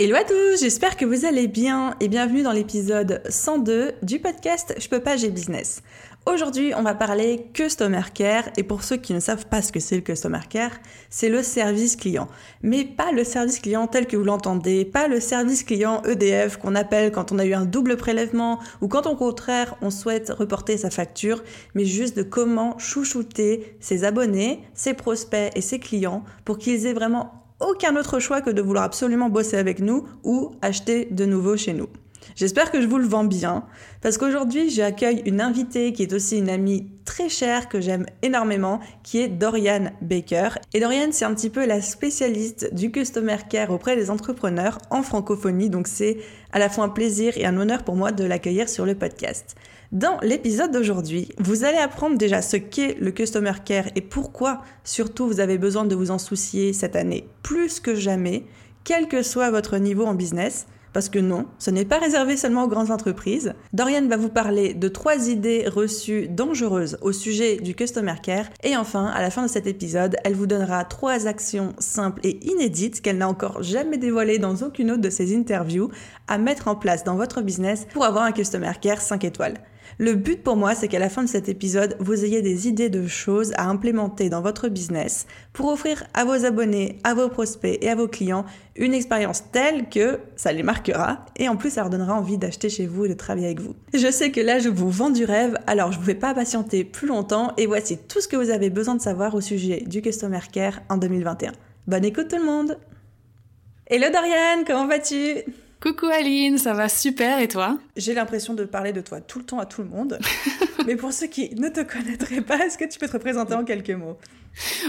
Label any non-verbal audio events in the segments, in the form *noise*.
Hello à tous, j'espère que vous allez bien et bienvenue dans l'épisode 102 du podcast Je peux pas, j'ai business. Aujourd'hui, on va parler Customer Care et pour ceux qui ne savent pas ce que c'est le Customer Care, c'est le service client. Mais pas le service client tel que vous l'entendez, pas le service client EDF qu'on appelle quand on a eu un double prélèvement ou quand au contraire on souhaite reporter sa facture, mais juste de comment chouchouter ses abonnés, ses prospects et ses clients pour qu'ils aient vraiment aucun autre choix que de vouloir absolument bosser avec nous ou acheter de nouveau chez nous. J'espère que je vous le vends bien, parce qu'aujourd'hui j'accueille une invitée qui est aussi une amie très chère que j'aime énormément, qui est Dorian Baker. Et Dorian, c'est un petit peu la spécialiste du Customer Care auprès des entrepreneurs en francophonie, donc c'est à la fois un plaisir et un honneur pour moi de l'accueillir sur le podcast. Dans l'épisode d'aujourd'hui, vous allez apprendre déjà ce qu'est le Customer Care et pourquoi surtout vous avez besoin de vous en soucier cette année plus que jamais, quel que soit votre niveau en business. Parce que non, ce n'est pas réservé seulement aux grandes entreprises. Dorian va vous parler de trois idées reçues dangereuses au sujet du Customer Care. Et enfin, à la fin de cet épisode, elle vous donnera trois actions simples et inédites qu'elle n'a encore jamais dévoilées dans aucune autre de ses interviews à mettre en place dans votre business pour avoir un Customer Care 5 étoiles. Le but pour moi, c'est qu'à la fin de cet épisode, vous ayez des idées de choses à implémenter dans votre business pour offrir à vos abonnés, à vos prospects et à vos clients une expérience telle que ça les marquera et en plus ça leur donnera envie d'acheter chez vous et de travailler avec vous. Je sais que là, je vous vends du rêve, alors je ne vous fais pas patienter plus longtemps et voici tout ce que vous avez besoin de savoir au sujet du Customer Care en 2021. Bonne écoute tout le monde Hello Dorian, comment vas-tu? Coucou Aline, ça va super et toi J'ai l'impression de parler de toi tout le temps à tout le monde. *laughs* Mais pour ceux qui ne te connaîtraient pas, est-ce que tu peux te représenter en quelques mots?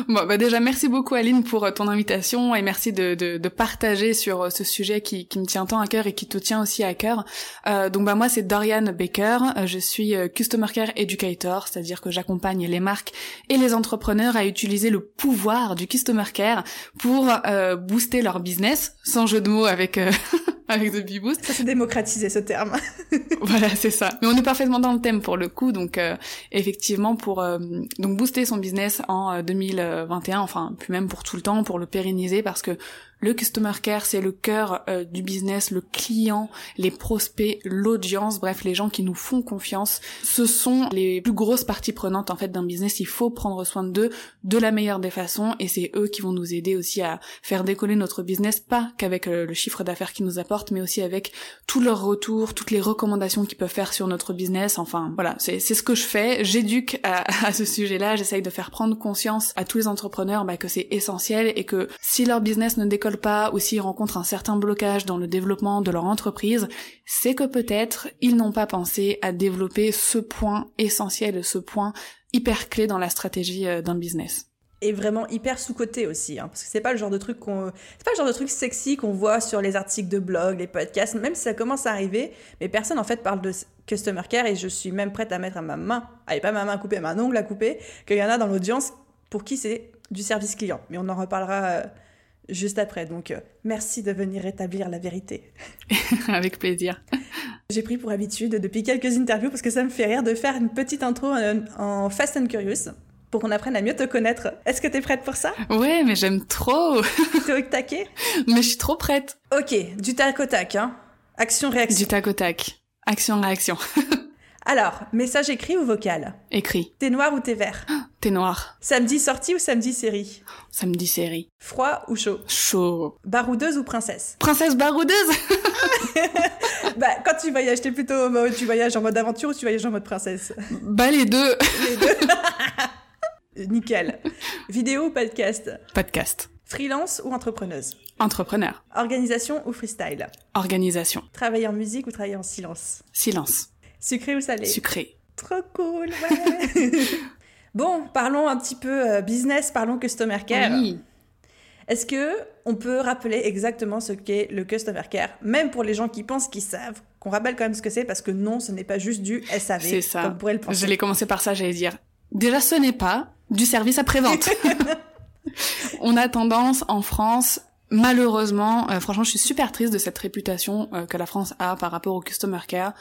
Bon, bah déjà merci beaucoup Aline pour euh, ton invitation et merci de, de, de partager sur euh, ce sujet qui, qui, me tient tant à cœur et qui te tient aussi à cœur. Euh, donc bah moi c'est Dorian Baker, euh, je suis Customer Care Educator, c'est-à-dire que j'accompagne les marques et les entrepreneurs à utiliser le pouvoir du Customer Care pour euh, booster leur business, sans jeu de mots avec *laughs* avec The Bee Boost. Ça s'est démocratisé ce terme. *laughs* voilà, c'est ça. Mais on est parfaitement dans le thème pour le coup, donc euh, effectivement pour euh, donc booster son business en 2021, euh, enfin puis même pour tout le temps, pour le pérenniser parce que le customer care, c'est le cœur euh, du business, le client, les prospects, l'audience, bref, les gens qui nous font confiance. Ce sont les plus grosses parties prenantes en fait d'un business. Il faut prendre soin d'eux de la meilleure des façons et c'est eux qui vont nous aider aussi à faire décoller notre business, pas qu'avec euh, le chiffre d'affaires qu'ils nous apportent, mais aussi avec tous leurs retours, toutes les recommandations qu'ils peuvent faire sur notre business. Enfin, voilà, c'est ce que je fais. J'éduque *laughs* à, ce sujet-là. J'essaye de faire prendre conscience à tous les entrepreneurs bah, que c'est essentiel et que si leur business ne décolle pas ou s'ils rencontrent un certain blocage dans le développement de leur entreprise, c'est que peut-être ils n'ont pas pensé à développer ce point essentiel, ce point hyper clé dans la stratégie euh, d'un business et vraiment hyper sous-côté aussi, hein, parce que c'est pas le genre de truc c'est pas le genre de truc sexy qu'on voit sur les articles de blog, les podcasts, même si ça commence à arriver, mais personne en fait parle de customer care et je suis même prête à mettre à ma main, allez pas ma main coupée, ma ongle à couper, qu'il y en a dans l'audience pour qui c'est du service client, mais on en reparlera. Euh, juste après. Donc, euh, merci de venir établir la vérité. *laughs* Avec plaisir. *laughs* J'ai pris pour habitude depuis quelques interviews, parce que ça me fait rire, de faire une petite intro en, Fast and Curious pour qu'on apprenne à mieux te connaître. Est-ce que t'es prête pour ça? Ouais, mais j'aime trop. *laughs* T'es au taquet? Mais je suis trop prête. Ok, du tac au tac, hein. Action-réaction. Du tac au tac. Action-réaction. Alors, message écrit ou vocal? Écrit. T'es noir ou t'es vert? T'es noir. Samedi sortie ou samedi série? Samedi série. Froid ou chaud? Chaud. Baroudeuse ou princesse? Princesse baroudeuse *laughs* Bah, quand tu voyages, t'es plutôt tu voyages en mode aventure ou tu voyages en mode princesse? Bah, les deux. Les deux. *laughs* Nickel. Vidéo ou podcast? Podcast. Freelance ou entrepreneuse? Entrepreneur. Organisation ou freestyle? Organisation. Travailler en musique ou travailler en silence? Silence. Sucré ou salé? Sucré. Trop cool, ouais *laughs* Bon, parlons un petit peu euh, business, parlons customer care. Oui. Est-ce que on peut rappeler exactement ce qu'est le customer care, même pour les gens qui pensent qu'ils savent, qu'on rappelle quand même ce que c'est, parce que non, ce n'est pas juste du SAV. C'est ça. Comme pourrait le penser. J'allais commencer par ça, j'allais dire. Déjà, ce n'est pas du service après-vente. *laughs* on a tendance en France malheureusement, euh, franchement, je suis super triste de cette réputation euh, que la France a par rapport au customer care.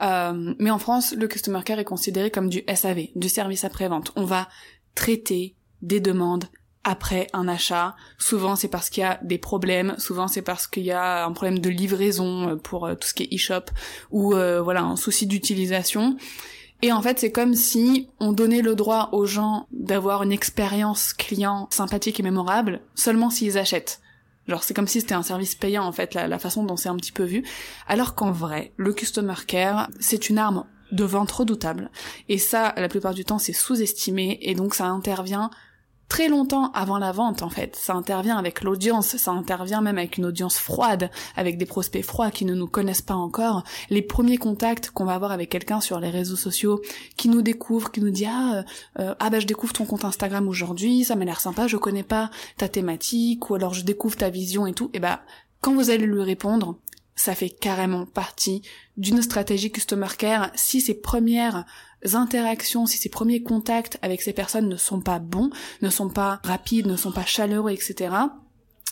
Euh, mais en France, le customer care est considéré comme du SAV, du service après-vente. On va traiter des demandes après un achat. Souvent, c'est parce qu'il y a des problèmes. Souvent, c'est parce qu'il y a un problème de livraison pour tout ce qui est e-shop ou voilà un souci d'utilisation. Et en fait, c'est comme si on donnait le droit aux gens d'avoir une expérience client sympathique et mémorable seulement s'ils achètent. Genre c'est comme si c'était un service payant en fait, la, façon dont c'est un petit peu vu. Alors qu'en vrai, le customer care, c'est une arme de vente redoutable. Et ça, la plupart du temps, c'est sous-estimé et donc ça intervient très longtemps avant la vente en fait. Ça intervient avec l'audience, ça intervient même avec une audience froide, avec des prospects froids qui ne nous connaissent pas encore. Les premiers contacts qu'on va avoir avec quelqu'un sur les réseaux sociaux, qui nous découvre, qui nous dit ah euh, ah bah je découvre ton compte Instagram aujourd'hui, ça m'a l'air sympa, je connais pas ta thématique ou alors je découvre ta vision et tout. Et bah quand vous allez lui répondre, ça fait carrément partie d'une stratégie customer care si ces premières interactions, si ces premiers contacts avec ces personnes ne sont pas bons, ne sont pas rapides, ne sont pas chaleureux, etc.,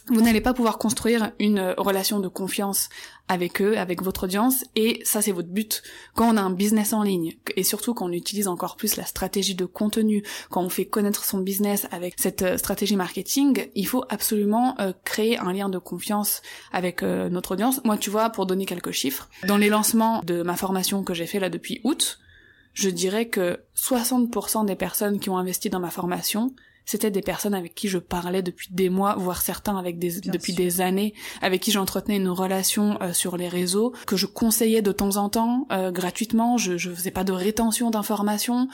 vous n'allez pas pouvoir construire une relation de confiance avec eux, avec votre audience, et ça c'est votre but. Quand on a un business en ligne, et surtout quand on utilise encore plus la stratégie de contenu, quand on fait connaître son business avec cette euh, stratégie marketing, il faut absolument euh, créer un lien de confiance avec euh, notre audience. Moi, tu vois, pour donner quelques chiffres, dans les lancements de ma formation que j'ai fait là depuis août, je dirais que 60% des personnes qui ont investi dans ma formation, c'était des personnes avec qui je parlais depuis des mois, voire certains avec des, depuis des années, avec qui j'entretenais une relation euh, sur les réseaux, que je conseillais de temps en temps euh, gratuitement, je, je faisais pas de rétention d'informations.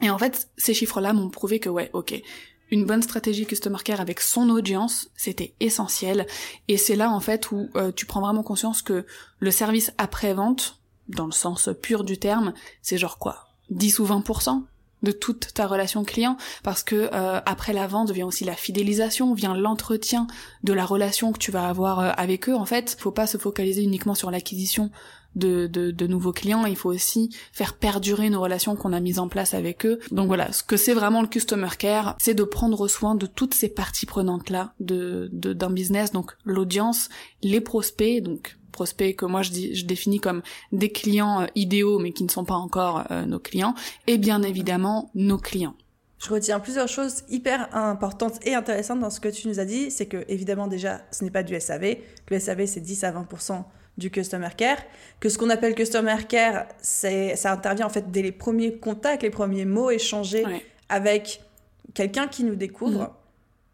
Et en fait, ces chiffres-là m'ont prouvé que ouais, ok, une bonne stratégie customer care avec son audience, c'était essentiel. Et c'est là en fait où euh, tu prends vraiment conscience que le service après-vente, dans le sens pur du terme, c'est genre quoi 10 ou 20% de toute ta relation client parce que euh, après la vente vient aussi la fidélisation, vient l'entretien de la relation que tu vas avoir euh, avec eux. En fait, faut pas se focaliser uniquement sur l'acquisition de, de, nouveaux clients, il faut aussi faire perdurer nos relations qu'on a mises en place avec eux. Donc voilà, ce que c'est vraiment le customer care, c'est de prendre soin de toutes ces parties prenantes là de d'un business, donc l'audience, les prospects, donc prospects que moi je, dis, je définis comme des clients euh, idéaux mais qui ne sont pas encore euh, nos clients, et bien évidemment nos clients. Je retiens plusieurs choses hyper importantes et intéressantes dans ce que tu nous as dit. C'est que, évidemment, déjà, ce n'est pas du SAV. Que le SAV, c'est 10 à 20% du customer care. Que ce qu'on appelle customer care, c'est, ça intervient en fait dès les premiers contacts, les premiers mots échangés avec quelqu'un qui nous découvre. Mm.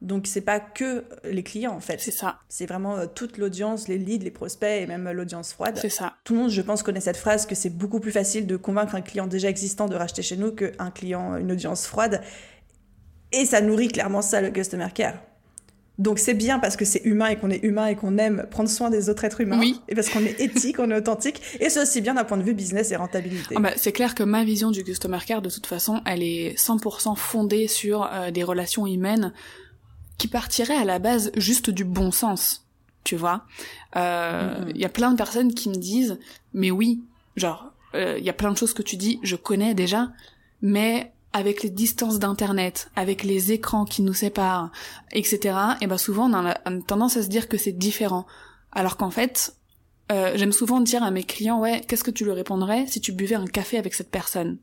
Donc c'est pas que les clients en fait. C'est ça. C'est vraiment euh, toute l'audience, les leads, les prospects et même l'audience froide. C'est ça. Tout le monde, je pense, connaît cette phrase que c'est beaucoup plus facile de convaincre un client déjà existant de racheter chez nous qu'un client, une audience froide. Et ça nourrit clairement ça le customer care. Donc c'est bien parce que c'est humain et qu'on est humain et qu'on aime prendre soin des autres êtres humains. Oui. Et parce qu'on est éthique, on est authentique. Et c'est aussi bien d'un point de vue business et rentabilité. Ah bah, c'est clair que ma vision du customer care, de toute façon, elle est 100% fondée sur euh, des relations humaines qui partirait à la base juste du bon sens, tu vois. Il euh, mm-hmm. y a plein de personnes qui me disent, mais oui, genre, il euh, y a plein de choses que tu dis, je connais déjà, mais avec les distances d'internet, avec les écrans qui nous séparent, etc. Et ben souvent on a, tendance à se dire que c'est différent, alors qu'en fait, euh, j'aime souvent dire à mes clients, ouais, qu'est-ce que tu lui répondrais si tu buvais un café avec cette personne?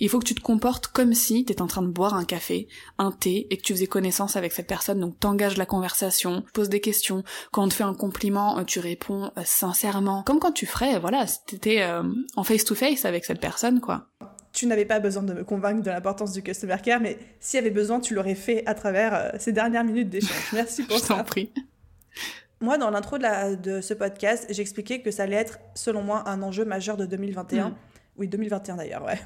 Il faut que tu te comportes comme si tu étais en train de boire un café, un thé, et que tu faisais connaissance avec cette personne. Donc t'engages la conversation, poses des questions. Quand on te fait un compliment, euh, tu réponds euh, sincèrement, comme quand tu ferais, voilà, si t'étais euh, en face to face avec cette personne, quoi. Tu n'avais pas besoin de me convaincre de l'importance du customer care, mais s'il y avait besoin, tu l'aurais fait à travers ces dernières minutes d'échange. *laughs* Merci pour ça. Je t'en prie. Moi, dans l'intro de, de, ce podcast, j'expliquais que ça allait être, selon moi, un enjeu majeur de 2021. Oui, 2021 d'ailleurs, ouais.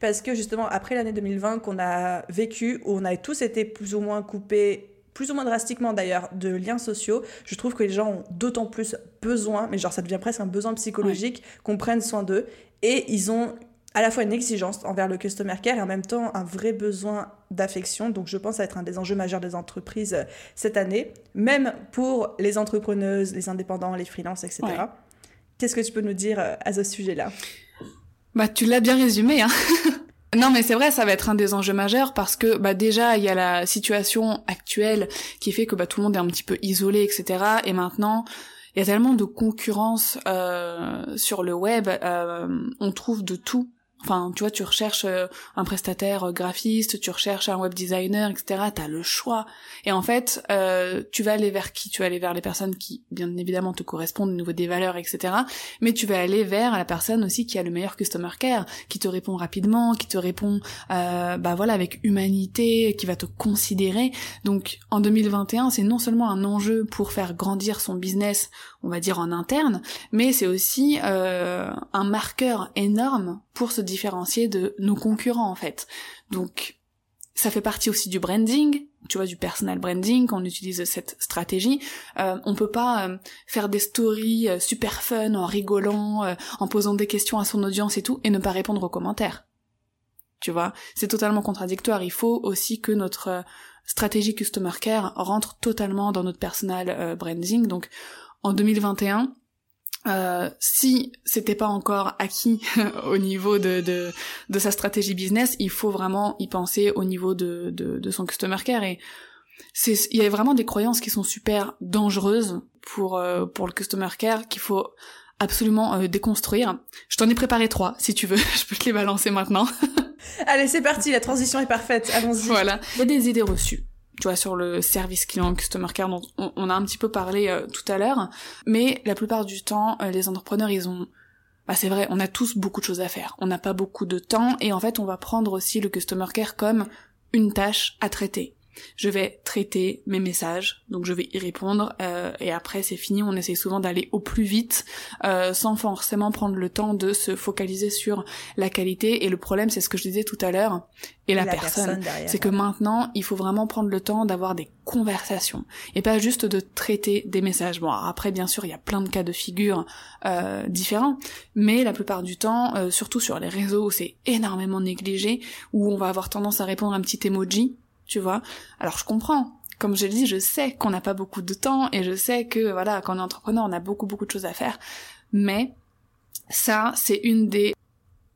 Parce que justement, après l'année 2020 qu'on a vécu, où on a tous été plus ou moins coupés, plus ou moins drastiquement d'ailleurs, de liens sociaux, je trouve que les gens ont d'autant plus besoin, mais genre ça devient presque un besoin psychologique, qu'on prenne soin d'eux. Et ils ont à la fois une exigence envers le customer care et en même temps un vrai besoin d'affection. Donc je pense à être un des enjeux majeurs des entreprises euh, cette année, même pour les entrepreneuses, les indépendants, les freelances, etc. Qu'est-ce que tu peux nous dire euh, à ce sujet-là? Bah tu l'as bien résumé. Hein *laughs* Non mais c'est vrai, ça va être un des enjeux majeurs parce que bah déjà il y a la situation actuelle qui fait que bah tout le monde est un petit peu isolé etc. Et maintenant il y a tellement de concurrence euh, sur le web, euh, on trouve de tout Enfin, tu vois, tu recherches euh, un prestataire euh, graphiste, tu recherches un web designer, etc. T'as le choix. Et en fait, euh, tu vas aller vers qui? Tu vas aller vers les personnes qui, bien évidemment, te correspondent au niveau des valeurs, etc. Mais tu vas aller vers la personne aussi qui a le meilleur customer care, qui te répond rapidement, qui te répond, euh, bah voilà, avec humanité, qui va te considérer. Donc, en 2021, c'est non seulement un enjeu pour faire grandir son business, on va dire en interne, mais c'est aussi euh, un marqueur énorme pour se différencier de nos concurrents en fait. Donc ça fait partie aussi du branding, tu vois, du personal branding, quand on utilise cette stratégie. Euh, on peut pas euh, faire des stories euh, super fun en rigolant, euh, en posant des questions à son audience et tout, et ne pas répondre aux commentaires. Tu vois, c'est totalement contradictoire. Il faut aussi que notre stratégie customer care rentre totalement dans notre personal branding. Donc, en 2021, euh, si c'était pas encore acquis *laughs* au niveau de, de, de, sa stratégie business, il faut vraiment y penser au niveau de, de, de son customer care et c'est il y a vraiment des croyances qui sont super dangereuses pour euh, pour le customer care qu'il faut absolument euh, déconstruire. Je t'en ai préparé trois si tu veux, *laughs* je peux te les balancer maintenant. *laughs* Allez, c'est parti, la transition est parfaite. Allons-y. Voilà, il y a des idées reçues tu vois, sur le service client, customer care dont on, a un petit peu parlé euh, tout à l'heure. Mais la plupart du temps, euh, les entrepreneurs, ils ont bah c'est vrai, on a tous beaucoup de choses à faire. On n'a pas beaucoup de temps et en fait, on va prendre aussi le customer care comme une tâche à traiter je vais traiter mes messages, donc je vais y répondre, euh, et après c'est fini, on essaie souvent d'aller au plus vite, euh, sans forcément prendre le temps de se focaliser sur la qualité, et le problème c'est ce que je disais tout à l'heure, et la, personne, c'est que maintenant il faut vraiment prendre le temps d'avoir des conversations, et pas juste de traiter des messages. Bon, après bien sûr il y a plein de cas de figure euh, différents, mais la plupart du temps, surtout sur les réseaux où c'est énormément négligé, où on va avoir tendance à répondre un petit emoji, tu vois. Alors je comprends. Comme je l'ai dit, je sais qu'on n'a pas beaucoup de temps et je sais que voilà, quand on est entrepreneur, on a beaucoup beaucoup de choses à faire. Mais ça, c'est une des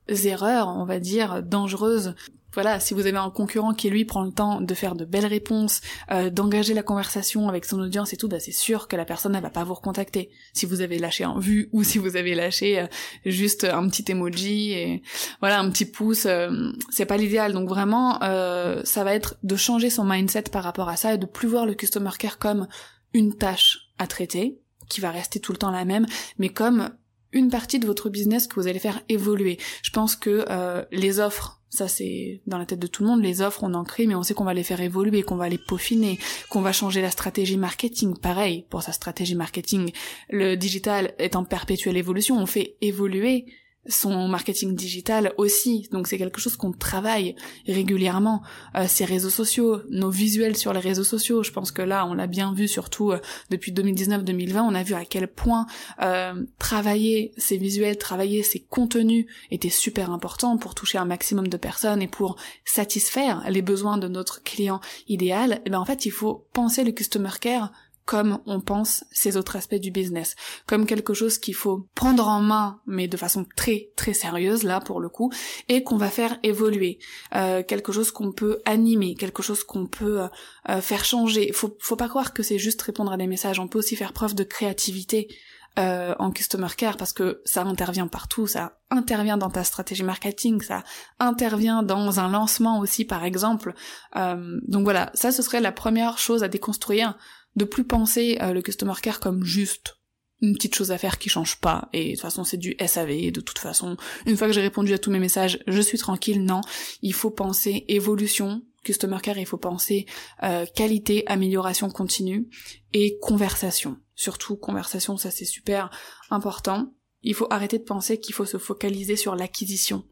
erreurs, on va dire, dangereuses voilà, si vous avez un concurrent qui lui prend le temps de faire de belles réponses, euh, d'engager la conversation avec son audience et tout, bah c'est sûr que la personne elle va pas vous recontacter. Si vous avez lâché un vu ou si vous avez lâché euh, juste un petit emoji et voilà un petit pouce, euh, c'est pas l'idéal. Donc vraiment, ça va être de changer son mindset par rapport à ça et de plus voir le customer care comme une tâche à traiter qui va rester tout le temps la même, mais comme une partie de votre business que vous allez faire évoluer. Je pense que les offres ça c'est dans la tête de tout le monde, les offres on en crée mais on sait qu'on va les faire évoluer, qu'on va les peaufiner, qu'on va changer la stratégie marketing. Pareil pour sa stratégie marketing, le digital est en perpétuelle évolution, on fait évoluer son marketing digital aussi. Donc c'est quelque chose qu'on travaille régulièrement. Euh, ces réseaux sociaux, nos visuels sur les réseaux sociaux, je pense que là on l'a bien vu surtout euh, depuis 2019-2020, on a vu à quel point euh, travailler ces visuels, travailler ces contenus était super important pour toucher un maximum de personnes et pour satisfaire les besoins de notre client idéal. Et ben en fait il faut penser le customer care comme on pense ces autres aspects du business, comme quelque chose qu'il faut prendre en main, mais de façon très très sérieuse là pour le coup, et qu'on va faire évoluer, euh, quelque chose qu'on peut animer, quelque chose qu'on peut euh, euh, faire changer. Faut faut pas croire que c'est juste répondre à des messages, on peut aussi faire preuve de créativité. en customer care parce que ça intervient partout, ça intervient dans ta stratégie marketing, ça intervient dans un lancement aussi par exemple. donc voilà, ça ce serait la première chose à déconstruire de plus penser le customer care comme juste une petite chose à faire qui change pas. Et de toute façon c'est du SAV de toute façon une fois que j'ai répondu à tous mes messages je suis tranquille. Non il faut penser évolution customer care. Il faut penser euh, qualité amélioration continue et conversation. Surtout conversation ça c'est super important. Il faut arrêter de penser qu'il faut se focaliser sur l'acquisition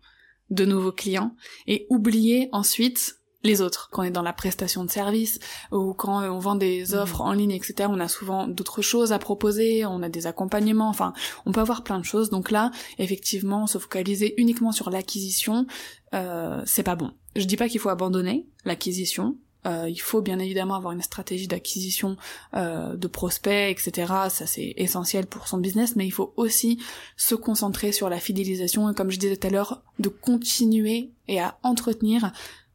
de nouveaux clients et oublier ensuite les autres. Quand on est dans la prestation de service ou quand on vend des mhm. offres en ligne, etc., on a souvent d'autres choses à proposer, on a des accompagnements, enfin, on peut avoir plein de choses. Donc là, effectivement, se focaliser uniquement sur l'acquisition, euh, c'est pas bon. Je dis pas qu'il faut abandonner l'acquisition. Euh, il faut bien évidemment avoir une stratégie d'acquisition euh, de prospects, etc. Ça c'est essentiel pour son business, mais il faut aussi se concentrer sur la fidélisation et comme je disais tout à l'heure, de continuer et à entretenir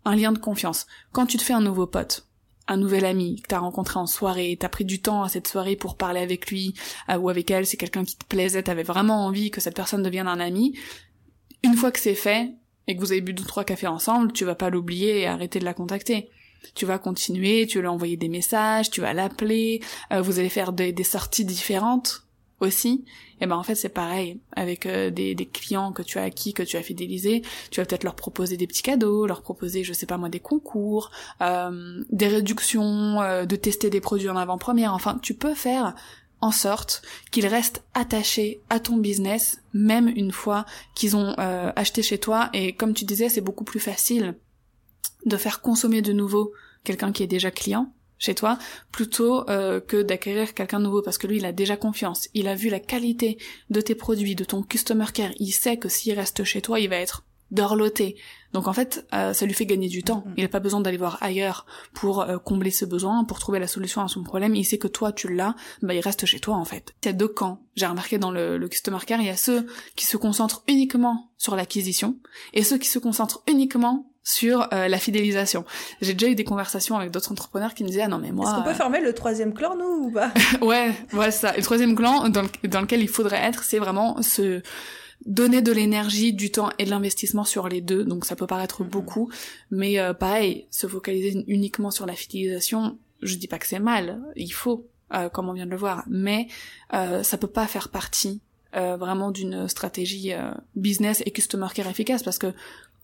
un lien de confiance. Quand tu te fais un nouveau pote, un nouvel ami que t'as rencontré en soirée, t'as pris du temps à cette soirée pour parler avec lui euh, ou avec elle, c'est quelqu'un qui te plaisait, t'avais vraiment envie que cette personne devienne un ami. Une fois que c'est fait et que vous avez bu deux trois cafés ensemble, tu vas pas l'oublier et arrêter de la contacter. Tu vas continuer, tu vas lui envoyer des messages, tu vas l'appeler, euh, vous allez faire des sorties différentes aussi, et ben en fait c'est pareil. Avec euh, des, clients que tu as acquis, que tu as fidélisés, tu vas peut-être leur proposer des petits cadeaux, leur proposer je sais pas moi des concours, euh, des réductions, euh, de tester des produits en avant-première, enfin tu peux faire en sorte qu'ils restent attachés à ton business même une fois qu'ils ont acheté chez toi. Et comme tu disais c'est beaucoup plus facile de faire consommer de nouveau quelqu'un qui est déjà client chez toi plutôt euh, que d'acquérir quelqu'un de nouveau parce que lui il a déjà confiance, il a vu la qualité de tes produits, de ton customer care, il sait que s'il reste chez toi il va être dorloté. Donc en fait, euh, ça lui fait gagner du temps. Mm-hmm. Il n'a pas besoin d'aller voir ailleurs pour euh, combler ce besoin, pour trouver la solution à son problème. Il sait que toi tu l'as, bah il reste chez toi en fait. Il y a deux camps. J'ai remarqué dans le, le customer care, il y a ceux qui se concentrent uniquement sur l'acquisition et ceux qui se concentrent uniquement sur euh, la fidélisation. J'ai déjà eu des conversations avec d'autres entrepreneurs qui me disaient ah non mais moi. Est-ce qu'on peut euh, former le troisième clan nous ou pas? *laughs* Ouais, voilà ça. le troisième clan dans, dans lequel il faudrait être, c'est vraiment se donner de l'énergie, du temps et de l'investissement sur les deux. Donc ça peut paraître mm-hmm. beaucoup, mais euh, pareil, se focaliser uniquement sur la fidélisation, je dis pas que c'est mal, il faut, comme on vient de le voir, mais ça peut pas faire partie vraiment d'une stratégie business et customer care efficace parce que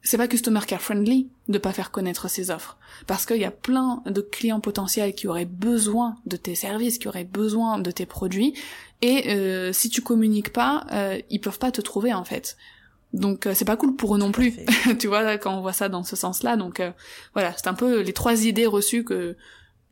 c'est pas customer care friendly de pas faire connaître ses offres parce qu'il y a plein de clients potentiels qui auraient besoin de tes services, qui auraient besoin de tes produits et euh, si tu communiques pas, euh, ils peuvent pas te trouver en fait. Donc euh, c'est pas cool pour eux non plus, *laughs* tu vois quand on voit ça dans ce sens-là. Donc euh, voilà, c'est un peu les trois idées reçues que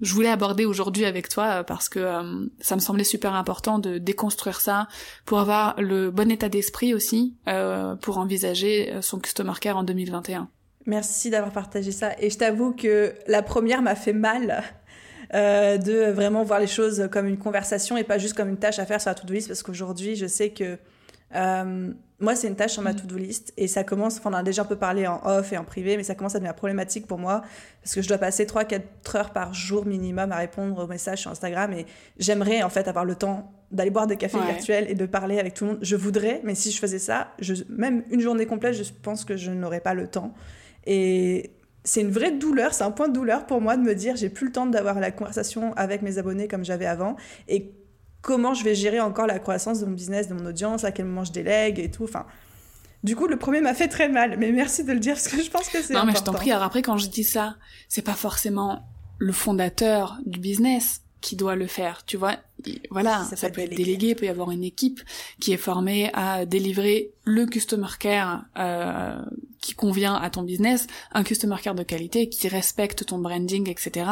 je voulais aborder aujourd'hui avec toi euh, parce que euh, ça me semblait super important de déconstruire ça pour avoir le bon état d'esprit aussi euh, pour envisager son customer care en 2021. Merci d'avoir partagé ça et je t'avoue que la première m'a fait mal de vraiment voir les choses comme une conversation et pas juste comme une tâche à faire sur la to-do list parce qu'aujourd'hui je sais que euh, moi, c'est une tâche sur ma mm. to-do list et ça commence, enfin, on a déjà un peu parlé en off et en privé, mais ça commence à devenir problématique pour moi parce que je dois passer 3-4 heures par jour minimum à répondre aux messages sur Instagram et j'aimerais en fait avoir le temps d'aller boire des cafés virtuels et de parler avec tout le monde. Je voudrais, mais si je faisais ça, je, même une journée complète, je pense que je n'aurais pas le temps. Et c'est une vraie douleur, c'est un point de douleur pour moi de me dire j'ai plus le temps d'avoir la conversation avec mes abonnés comme j'avais avant et comment je vais gérer encore la croissance de mon business, de mon audience, à quel moment je délègue et tout. Enfin, du coup, le premier m'a fait très mal, mais merci de le dire parce que je pense que c'est. Non, mais je t'en prie. Alors après, quand je dis ça, c'est pas forcément le fondateur du business qui doit le faire, tu vois. Voilà, ça, peut, être délégué, il peut y avoir une équipe qui est formée à délivrer le customer care euh, qui convient à ton business, un customer care de qualité qui respecte ton branding, etc.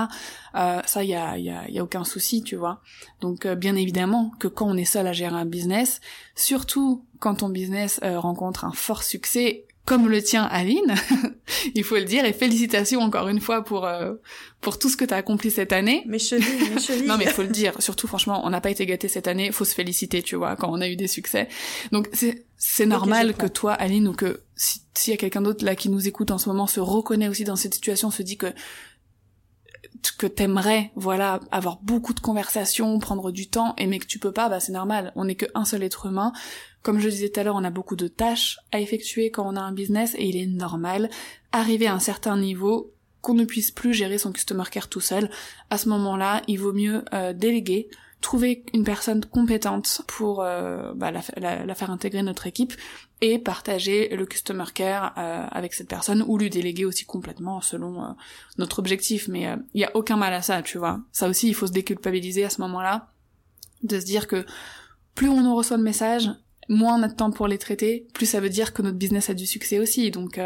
Euh, ça, il y a, y, a, y a aucun souci, tu vois. Donc, euh, bien évidemment que quand on est seul à gérer un business, surtout quand ton business euh, rencontre un fort succès, comme le tien Aline, *laughs* il faut le dire, et félicitations encore une fois pour euh, pour tout ce que tu as accompli cette année. Mes chevilles, mes chevilles. non mais il faut le dire, surtout franchement, on n'a pas été gâtés cette année, faut se féliciter, tu vois, quand on a eu des succès. Donc c'est c'est normal que toi Aline ou que s'il y a quelqu'un d'autre là qui nous écoute en ce moment se reconnaît aussi dans cette situation, se dit que que t'aimerais, voilà, avoir beaucoup de conversations, prendre du temps, et mais que tu peux pas, bah c'est normal. On n'est qu'un seul être humain. Comme je disais tout à l'heure, on a beaucoup de tâches à effectuer quand on a un business, et il est normal, arriver à un certain niveau, qu'on ne puisse plus gérer son customer care tout seul. À ce moment-là, il vaut mieux euh, déléguer, trouver une personne compétente pour euh, bah, la, faire intégrer notre équipe et partager le customer care euh, avec cette personne ou lui déléguer aussi complètement selon notre objectif mais il y a aucun mal à ça tu vois ça aussi il faut se déculpabiliser à ce moment-là de se dire que plus on en reçoit de messages moins on a de temps pour les traiter plus ça veut dire que notre business a du succès aussi donc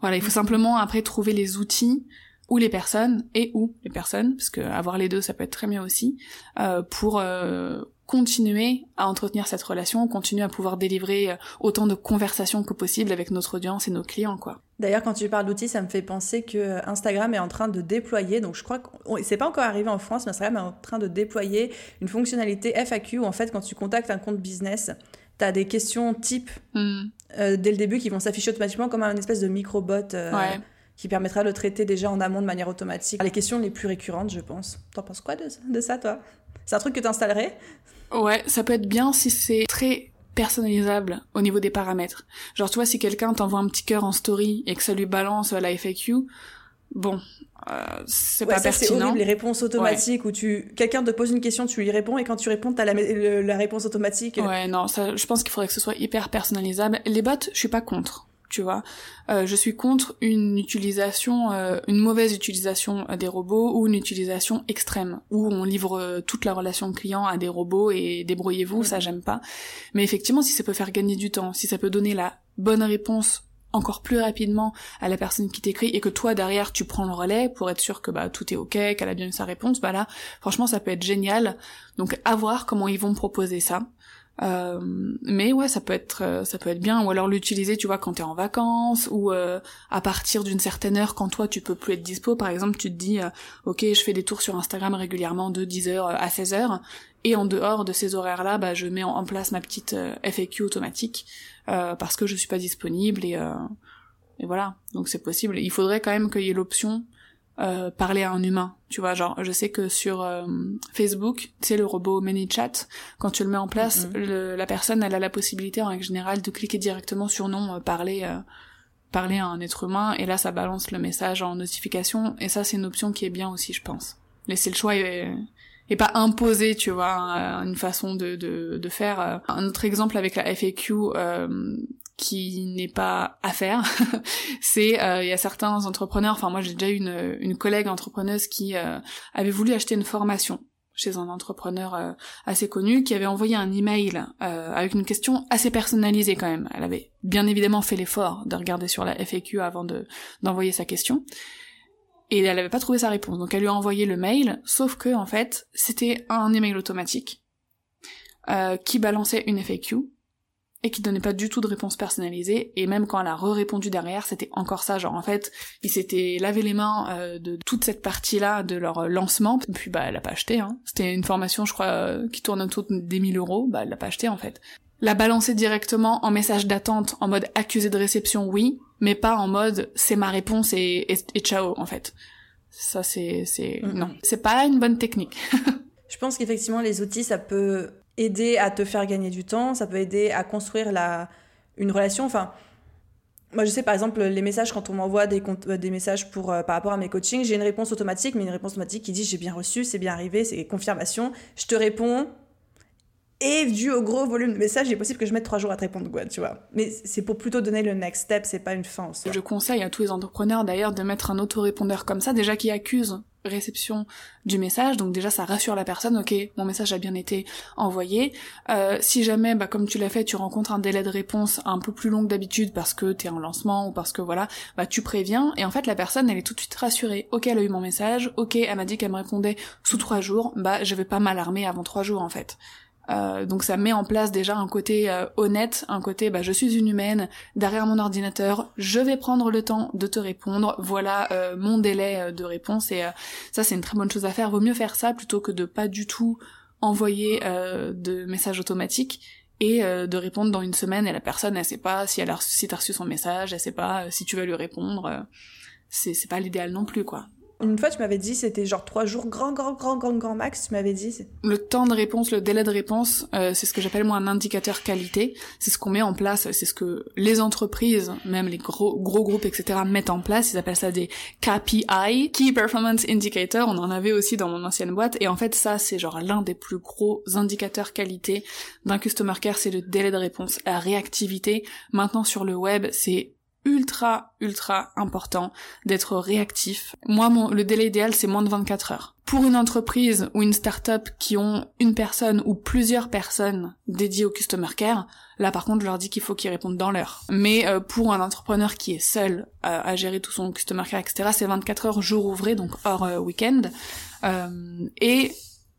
Voilà, il faut simplement après trouver les outils ou les personnes et ou les personnes parce que avoir les deux ça peut être très bien aussi euh, pour euh, continuer à entretenir cette relation, continuer à pouvoir délivrer euh, autant de conversations que possible avec notre audience et nos clients quoi. D'ailleurs quand tu parles d'outils, ça me fait penser que Instagram est en train de déployer donc je crois que c'est pas encore arrivé en France mais Instagram est en train de déployer une fonctionnalité FAQ où en fait quand tu contactes un compte business, tu as des questions type hmm. dès le début qui vont s'afficher automatiquement comme un espèce de microbot ouais qui permettra de le traiter déjà en amont de manière automatique. Les questions les plus récurrentes, je pense. T'en penses quoi de, ça, toi? C'est un truc que t'installerais? Ouais, ça peut être bien si c'est très personnalisable au niveau des paramètres. Genre, tu vois, si quelqu'un t'envoie un petit cœur en story et que ça lui balance la FAQ, bon, euh, c'est pas pertinent. C'est horrible les réponses automatiques où tu quelqu'un te pose une question, tu lui réponds et quand tu réponds, t'as la, la réponse automatique. Ouais, non, ça, je pense qu'il faudrait que ce soit hyper personnalisable. Les bots, je suis pas contre tu vois. Euh, je suis contre une utilisation, euh, une mauvaise utilisation des robots ou une utilisation extrême où on livre euh, toute la relation client à des robots et débrouillez-vous, ça j'aime pas. Mais effectivement, si ça peut faire gagner du temps, si ça peut donner la bonne réponse encore plus rapidement à la personne qui t'écrit et que toi derrière tu prends le relais pour être sûr que bah tout est ok, qu'elle a bien eu sa réponse, bah là franchement ça peut être génial. Donc à voir comment ils vont proposer ça. Euh, mais ouais, ça peut être euh, ça peut être bien ou alors l'utiliser, tu vois, quand t'es en vacances ou euh, à partir d'une certaine heure quand toi tu peux plus être dispo. Par exemple, tu te dis, ok, je fais des tours sur Instagram régulièrement de 10h à 16h et en dehors de ces horaires-là, bah je mets en place ma petite FAQ automatique parce que je suis pas disponible et et voilà. Donc c'est possible. Il faudrait quand même qu'il y ait l'option euh, parler à un humain. Tu vois, genre, je sais que sur euh, Facebook, tu sais, le robot ManyChat, quand tu le mets en place, mm-hmm. la personne, elle a la possibilité, en règle générale, de cliquer directement sur nom, euh, parler, parler à un être humain, et là, ça balance le message en notification, et ça, c'est une option qui est bien aussi, je pense. Laisser le choix et, et pas imposer, tu vois, une façon de, de, de faire. Un autre exemple avec la FAQ, qui n'est pas à faire, *laughs* c'est euh, il y a certains entrepreneurs, enfin moi j'ai déjà une, une collègue entrepreneuse qui euh, avait voulu acheter une formation chez un entrepreneur euh, assez connu qui avait envoyé un email avec une question assez personnalisée quand même. Elle avait bien évidemment fait l'effort de regarder sur la FAQ avant de d'envoyer sa question. Et elle n'avait pas trouvé sa réponse. Donc elle lui a envoyé le mail, sauf que en fait, c'était un email automatique qui balançait une FAQ et qui donnait pas du tout de réponse personnalisée et même quand elle a re-répondu derrière c'était encore ça genre en fait ils s'étaient lavé les mains euh, de toute cette partie là de leur lancement puis bah elle a pas acheté hein. C'était une formation je crois euh, qui tourne autour des 1000 euros bah elle l'a pas acheté en fait. La balancer directement en message d'attente en mode accusé de réception oui mais pas en mode c'est ma réponse et, et, ciao en fait. Ça c'est c'est non. C'est pas une bonne technique. *laughs* Je pense qu'effectivement les outils ça peut aider à te faire gagner du temps, ça peut aider à construire la, une relation. Enfin, moi, je sais par exemple les messages quand on m'envoie des, euh, des messages pour euh, par rapport à mes coachings, j'ai une réponse automatique, mais une réponse automatique qui dit j'ai bien reçu, c'est bien arrivé, c'est confirmation. Je te réponds. Et dû au gros volume de messages, il est possible que je mette trois jours à te répondre, quoi, tu vois. Mais c'est pour plutôt donner le next step, c'est pas une fin en. Je conseille à tous les entrepreneurs d'ailleurs de mettre un autorépondeur comme ça, déjà qui accuse réception du message. Donc déjà ça rassure la personne. Ok mon message a bien été envoyé. Euh, si jamais bah comme tu l'as fait tu rencontres un délai de réponse un peu plus long que d'habitude parce que t'es en lancement ou parce que voilà bah tu préviens. Et en fait la personne elle est tout de suite rassurée. Ok elle a eu mon message. Ok elle m'a dit qu'elle me répondait sous trois jours. Bah je vais pas m'alarmer avant trois jours en fait euh, donc ça met en place déjà un côté euh, honnête, un côté bah je suis une humaine derrière mon ordinateur, je vais prendre le temps de te répondre, voilà euh, mon délai de réponse et ça c'est une très bonne chose à faire. Vaut mieux faire ça plutôt que de pas du tout envoyer de messages automatiques et de répondre dans une semaine et la personne elle sait pas si elle a si t'as reçu son message, elle sait pas si tu vas lui répondre. c'est c'est pas l'idéal non plus quoi. Une fois, tu m'avais dit c'était genre trois jours, grand, grand, grand, grand, grand max. Tu m'avais dit. Le temps de réponse, le délai de réponse, euh, c'est ce que j'appelle moi un indicateur qualité. C'est ce qu'on met en place, c'est ce que les entreprises, même les gros gros groupes, etc. mettent en place. Ils appellent ça des KPI, Key Performance Indicator. On en avait aussi dans mon ancienne boîte. Et en fait, ça, c'est genre l'un des plus gros indicateurs qualité d'un customer care, c'est le délai de réponse, la réactivité. Maintenant sur le web, c'est ultra, ultra important d'être réactif. Moi, mon, le délai idéal, c'est moins de 24 heures. Pour une entreprise ou une start-up qui ont une personne ou plusieurs personnes dédiées au customer care, là par contre, je leur dis qu'il faut qu'ils répondent dans l'heure. Mais euh, pour un entrepreneur qui est seul à, gérer tout son customer care, etc., c'est 24 heures jour ouvré, donc hors euh, week-end. Euh, et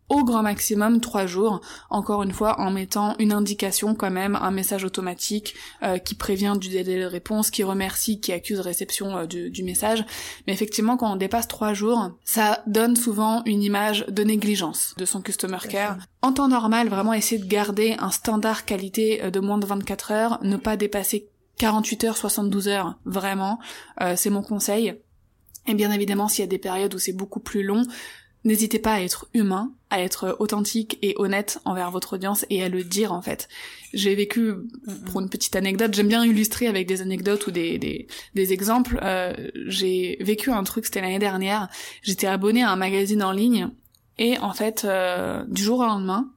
au grand maximum trois jours, encore une fois en mettant une indication quand même, un message automatique euh, qui prévient du délai de réponse, qui remercie, qui accuse réception euh, du, message. Mais effectivement, quand on dépasse trois jours, ça donne souvent une image de négligence de son customer care. En temps normal, vraiment essayer de garder un standard qualité euh, de moins de 24 heures, ne pas dépasser 48 heures, 72 heures, vraiment, c'est mon conseil. Et bien évidemment, s'il y a des périodes où c'est beaucoup plus long, N'hésitez pas à être humain, à être authentique et honnête envers votre audience et à le dire en fait. J'ai vécu, pour une petite anecdote, j'aime bien illustrer avec des anecdotes ou des, des, des exemples. Euh, j'ai vécu un truc, c'était l'année dernière. J'étais abonnée à un magazine en ligne et en fait, euh, du jour au lendemain,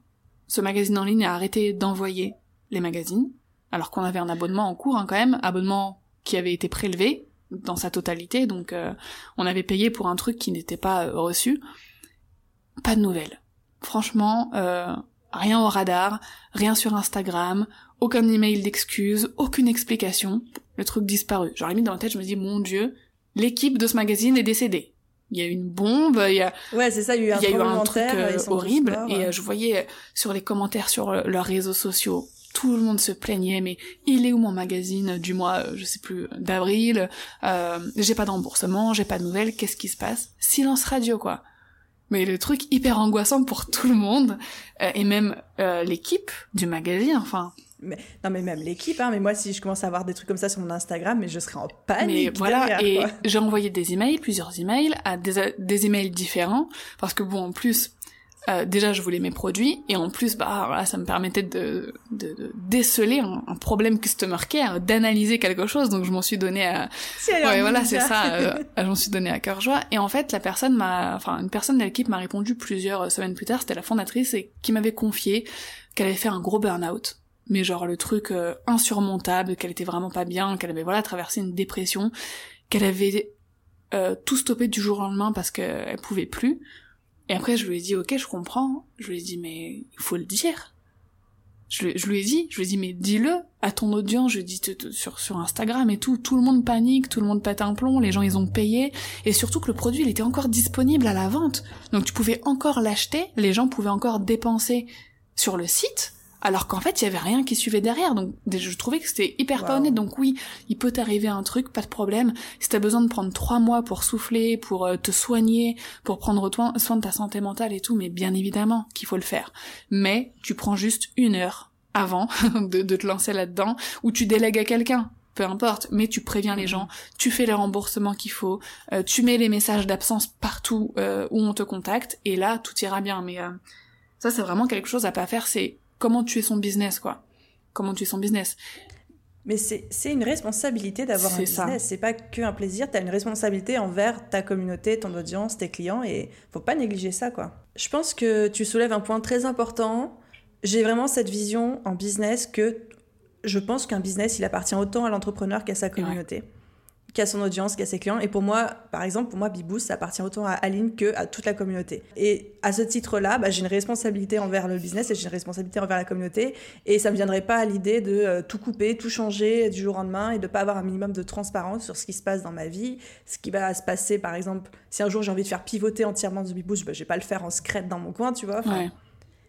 ce magazine en ligne a arrêté d'envoyer les magazines, alors qu'on avait un abonnement en cours hein, quand même, abonnement qui avait été prélevé dans sa totalité, donc euh, on avait payé pour un truc qui n'était pas reçu pas de nouvelles. Franchement, euh, rien au radar, rien sur Instagram, aucun email d'excuses, aucune explication. Le truc disparu. J'aurais mis dans la tête, je me dis, mon dieu, l'équipe de ce magazine est décédée. Il y a une bombe, il y a, ouais, c'est ça, il y a eu un, truc euh, horrible. et euh, je voyais sur les commentaires sur leurs réseaux sociaux, tout le monde se plaignait, mais il est où mon magazine du mois, je sais plus, d'avril J'ai pas de remboursement, j'ai pas de nouvelles, qu'est-ce qui se passe? Silence radio, quoi mais le truc hyper angoissant pour *laughs* tout le monde euh, et même euh, l'équipe du magazine enfin. Mais, non mais même l'équipe hein mais moi si je commence à avoir des trucs comme ça sur mon Instagram mais je serais en panique mais voilà et j'ai envoyé des emails plusieurs emails à des, des emails différents parce que bon en plus euh, déjà je voulais mes produits et en plus bah voilà, ça me permettait de, de, de déceler un, problème customer care d'analyser quelque chose. Donc je m'en suis donné à ouais voilà c'est ça euh, *laughs* j'en suis donné à cœur joie. Et en fait la personne m'a enfin une personne de l'équipe m'a répondu plusieurs semaines plus tard. C'était la fondatrice et qui m'avait confié qu'elle avait fait un gros burn-out. Mais genre le truc euh, insurmontable qu'elle était vraiment pas bien qu'elle avait voilà traversé une dépression qu'elle avait tout stoppé du jour au lendemain parce qu'elle pouvait plus et après, je lui ai dit, ok, je comprends. Je lui ai dit, mais il faut le dire. Je, je lui ai dit, je lui ai dit, mais dis-le à ton audience. Je lui ai dit sur, sur Instagram et tout. Tout le monde panique, tout le monde pète un plomb, les gens ils ont payé. Et surtout que le produit, il était encore disponible à la vente. Donc tu pouvais encore l'acheter, les gens pouvaient encore dépenser sur le site alors qu'en fait il y avait rien qui suivait derrière. Donc je trouvais que c'était hyper pas honnête. Donc oui il peut t'arriver un truc pas de problème. Si t'as besoin de prendre trois mois pour souffler pour euh, te soigner pour prendre soin de ta santé mentale et tout mais bien évidemment qu'il faut le faire. Mais tu prends juste une heure avant *laughs* de, te lancer là-dedans ou tu délègues à quelqu'un peu importe, mais tu préviens les gens, tu fais les remboursements qu'il faut, euh, tu mets les messages d'absence partout euh, où on te contacte, et là, tout ira bien. Mais ça, c'est vraiment quelque chose à pas faire, c'est comment tu es son business, quoi. Comment tu es son business. Mais c'est une responsabilité d'avoir un business. C'est pas qu'un plaisir. Tu as une responsabilité envers ta communauté, ton audience, tes clients et faut pas négliger ça, quoi. Je pense que tu soulèves un point très important. J'ai vraiment cette vision en business que je pense qu'un business, il appartient autant à l'entrepreneur qu'à sa communauté qu'à son audience, qu'à ses clients. Et pour moi, par exemple, pour moi, Bibou, ça appartient autant à Aline que à toute la communauté. Et à ce titre-là, bah, j'ai une responsabilité envers le business et j'ai une responsabilité envers la communauté. Et ça me viendrait pas à l'idée de euh, tout couper, tout changer du jour au lendemain et de pas avoir un minimum de transparence sur ce qui se passe dans ma vie, ce qui va se passer, par exemple, si un jour j'ai envie de faire pivoter entièrement du Bibou, bah, je vais pas le faire en secret dans mon coin, tu vois.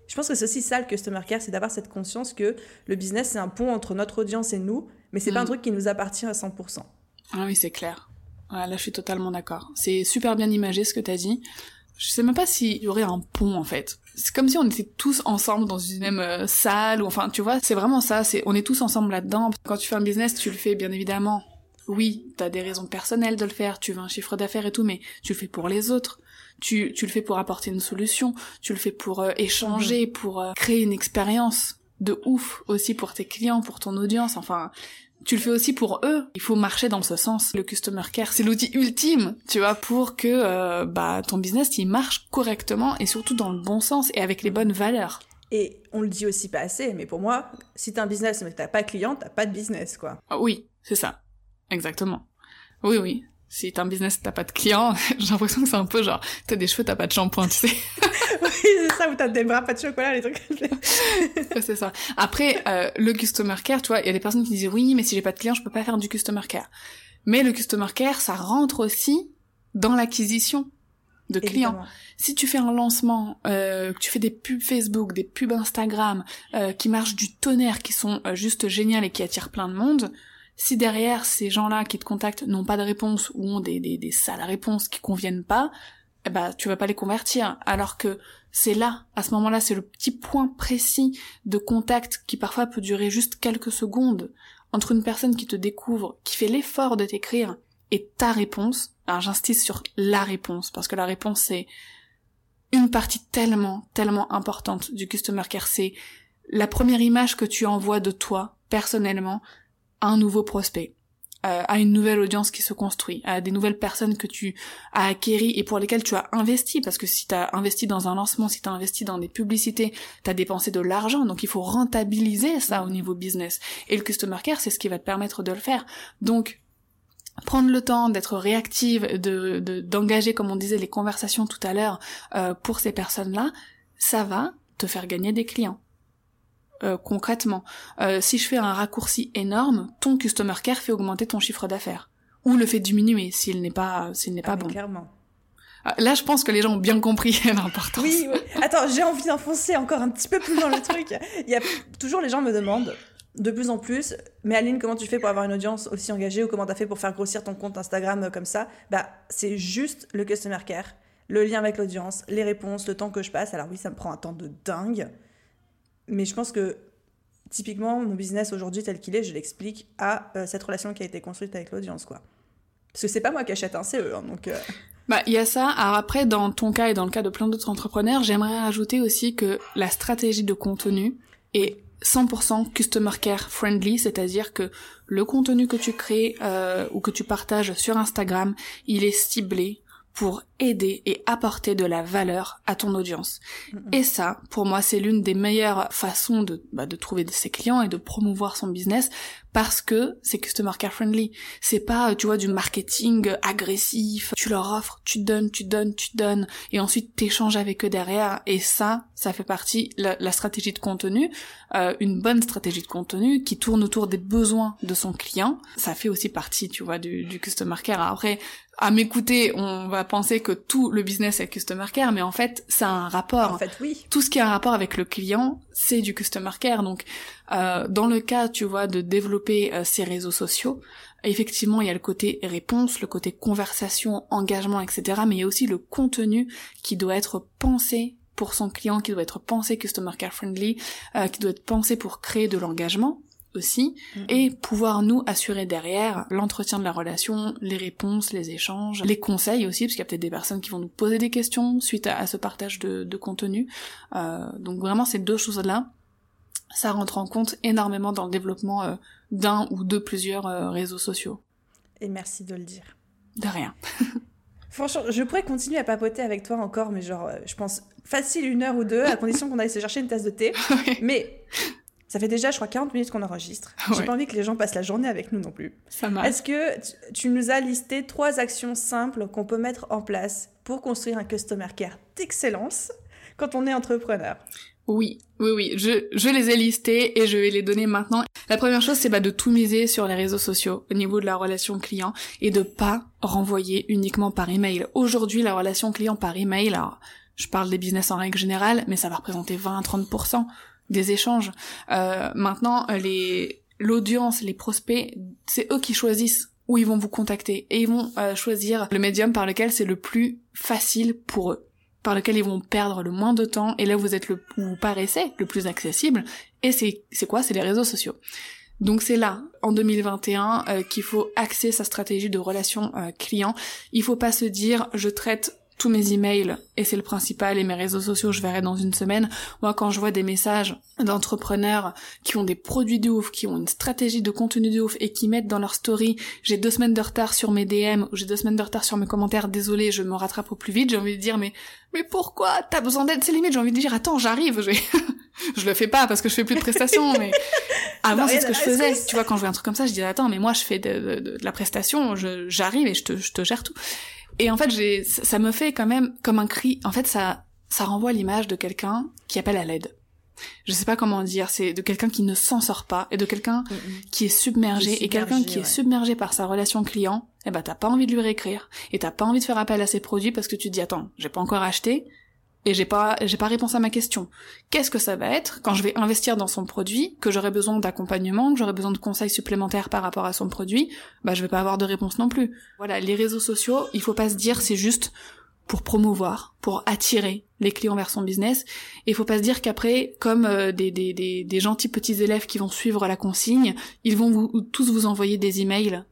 Je pense que c'est aussi ça le customer care, c'est d'avoir cette conscience que le business c'est un pont entre notre audience et nous, mais c'est pas un mm. truc qui nous appartient à 100%. Ah oui, c'est clair. là, je suis totalement d'accord. C'est super bien imagé ce que t'as dit. Je sais même pas s'il y aurait un pont, en fait. C'est comme si on était tous ensemble dans une même euh, salle, ou enfin, tu vois, c'est vraiment ça, c'est, on est tous ensemble là-dedans. Quand tu fais un business, tu le fais, bien évidemment. Oui, t'as des raisons personnelles de le faire, tu veux un chiffre d'affaires et tout, mais tu le fais pour les autres. Tu, tu le fais pour apporter une solution, tu le fais pour euh, échanger, mhm. pour euh, créer une expérience de ouf aussi pour tes clients, pour ton audience. Enfin, tu le fais aussi pour eux. Il faut marcher dans ce sens. Le customer care, c'est l'outil ultime, tu vois, pour que euh, bah ton business il marche correctement et surtout dans le bon sens et avec les bonnes valeurs. Et on le dit aussi pas assez, mais pour moi, si t'as un business mais que t'as pas de client, t'as pas de business, quoi. Ah oui, c'est ça. Exactement. Oui, oui. Si t'as un business, t'as pas de clients, *laughs* j'ai l'impression que c'est un peu genre, t'as des cheveux, t'as pas de shampoing, tu sais. *laughs* oui, c'est ça, ou t'as des bras, pas de chocolat, les trucs. c'est ça. Après, euh, le customer care, tu vois, il y a des personnes qui disent oui, mais si j'ai pas de clients, je peux pas faire du customer care. Mais le customer care, ça rentre aussi dans l'acquisition de clients. Si tu fais un lancement, euh, que tu fais des pubs Facebook, des pubs Instagram, euh, qui marchent du tonnerre, qui sont euh, juste géniales et qui attirent plein de monde, si derrière ces gens-là qui te contactent n'ont pas de réponse ou ont des, des, des sales réponses qui conviennent pas, eh ben, tu vas pas les convertir. Alors que c'est là, à ce moment-là, c'est le petit point précis de contact qui parfois peut durer juste quelques secondes entre une personne qui te découvre, qui fait l'effort de t'écrire, et ta réponse. Alors j'insiste sur la réponse, parce que la réponse c'est une partie tellement, tellement importante du customer care. C'est la première image que tu envoies de toi, personnellement, un nouveau prospect, euh, à une nouvelle audience qui se construit, à des nouvelles personnes que tu as acquéries et pour lesquelles tu as investi, parce que si tu as investi dans un lancement, si tu as investi dans des publicités, tu as dépensé de l'argent, donc il faut rentabiliser ça au niveau business. Et le customer care, c'est ce qui va te permettre de le faire. Donc, prendre le temps d'être réactive, de d'engager, comme on disait, les conversations tout à l'heure euh, pour ces personnes-là, ça va te faire gagner des clients. Euh, concrètement. Euh, si je fais un raccourci énorme, ton customer care fait augmenter ton chiffre d'affaires. Ou le fait diminuer s'il n'est pas, s'il n'est pas ah, bon. Clairement. Ah, là, je pense que les gens ont bien compris *laughs* l'importance. Oui, oui. Attends, j'ai envie d'enfoncer encore un petit peu plus dans le truc. Il y a toujours les gens me demandent de plus en plus, mais Aline, comment tu fais pour avoir une audience aussi engagée ou comment tu as fait pour faire grossir ton compte Instagram comme ça? Bah, c'est juste le customer care, le lien avec l'audience, les réponses, le temps que je passe. Alors oui, ça me prend un temps de dingue, mais je pense que typiquement, mon business aujourd'hui tel qu'il est, je l'explique à euh, cette relation qui a été construite avec l'audience, quoi. Parce que c'est pas moi qui achète un CE, hein, donc. Euh. Bah, il y a ça. Alors après, dans ton cas et dans le cas de plein d'autres entrepreneurs, j'aimerais ajouter aussi que la stratégie de contenu est 100% customer care friendly, c'est-à-dire que le contenu que tu crées euh, ou que tu partages sur Instagram, il est ciblé pour aider et apporter de la valeur à ton audience. Et ça, pour moi, c'est l'une des meilleures façons de, bah, de trouver ses clients et de promouvoir son business parce que c'est customer care friendly. C'est pas, tu vois, du marketing agressif. Tu leur offres, tu donnes, tu donnes, tu donnes, et ensuite t'échanges avec eux derrière. Et ça, ça fait partie la, la stratégie de contenu, euh, une bonne stratégie de contenu qui tourne autour des besoins de son client. Ça fait aussi partie, tu vois, du, du customer care. Après, à m'écouter, on va penser que tout le business est customer care, mais en fait, ça a un rapport. En fait, oui. Tout ce qui a un rapport avec le client, c'est du customer care. Donc, euh, dans le cas, tu vois, de développer euh, ces réseaux sociaux, effectivement, il y a le côté réponse, le côté conversation, engagement, etc. Mais il y a aussi le contenu qui doit être pensé pour son client, qui doit être pensé customer care friendly, euh, qui doit être pensé pour créer de l'engagement aussi, mm-hmm. et pouvoir nous assurer derrière l'entretien de la relation, les réponses, les échanges, les conseils aussi, parce qu'il y a peut-être des personnes qui vont nous poser des questions suite à, ce partage de, de contenu. Euh, donc vraiment ces deux choses-là, ça rentre en compte énormément dans le développement euh, d'un ou de plusieurs euh, réseaux sociaux. Et merci de le dire. De rien. *laughs* Franchement, je pourrais continuer à papoter avec toi encore, mais genre, je pense facile une heure ou deux, à condition qu'on aille se chercher une tasse de thé. *laughs* Mais ça fait déjà, je crois, 40 minutes qu'on enregistre. J'ai pas envie que les gens passent la journée avec nous non plus. Ça marche. Est-ce que tu nous as listé trois actions simples qu'on peut mettre en place pour construire un customer care d'excellence quand on est entrepreneur? Oui, oui, oui, je, je les ai listés et je vais les donner maintenant. La première chose, c'est bah, de tout miser sur les réseaux sociaux au niveau de la relation client et de pas renvoyer uniquement par email. Aujourd'hui, la relation client par email, alors, je parle des business en règle générale, mais ça va représenter 20 à 30% des échanges. Euh, maintenant, les l'audience, les prospects, c'est eux qui choisissent où ils vont vous contacter. Et ils vont euh, choisir le médium par lequel c'est le plus facile pour eux par lequel ils vont perdre le moins de temps. Et là vous êtes le vous paraissez le plus accessible. Et c'est c'est quoi? C'est les réseaux sociaux. Donc c'est là en 2021 euh, qu'il faut axer sa stratégie de relation euh, client. Il faut pas se dire je traite tous mes emails et c'est le principal et mes réseaux sociaux je verrai dans une semaine. Moi quand je vois des messages d'entrepreneurs qui ont des produits de ouf, qui ont une stratégie de contenu de ouf et qui mettent dans leur story j'ai deux semaines de retard sur mes DM ou j'ai deux semaines de retard sur mes commentaires, désolé je me rattrape au plus vite, j'ai envie de dire mais mais pourquoi t'as besoin d'aide? C'est limite j'ai envie de dire attends j'arrive je *laughs* je le fais pas parce que je fais plus de prestations mais *laughs* avant c'est ce que je faisais. tu vois quand je vois un truc comme ça je dis attends mais moi je fais de, de, la prestation j'arrive et je te, je te gère tout et en fait, j'ai, ça me fait quand même comme un cri. En fait, ça, ça renvoie l'image de quelqu'un qui appelle à l'aide. Je sais pas comment dire, c'est de quelqu'un qui ne s'en sort pas et de quelqu'un mm, mm. qui est submergé, et quelqu'un qui est submergé par sa relation client. Eh ben, t'as pas envie de lui réécrire et t'as pas envie de faire appel à ses produits parce que tu te dis attends, j'ai pas encore acheté, et j'ai pas j'ai pas réponse à ma question. Qu'est-ce que ça va être quand je vais investir dans son produit, que j'aurai besoin d'accompagnement, que j'aurai besoin de conseils supplémentaires par rapport à son produit, bah je vais pas avoir de réponse non plus. Voilà, les réseaux sociaux, il faut pas se dire c'est juste pour promouvoir, pour attirer les clients vers son business. Et il faut pas se dire qu'après, comme euh, des, des, des, des, gentils petits élèves qui vont suivre la consigne, ils vont vous, tous vous envoyer des emails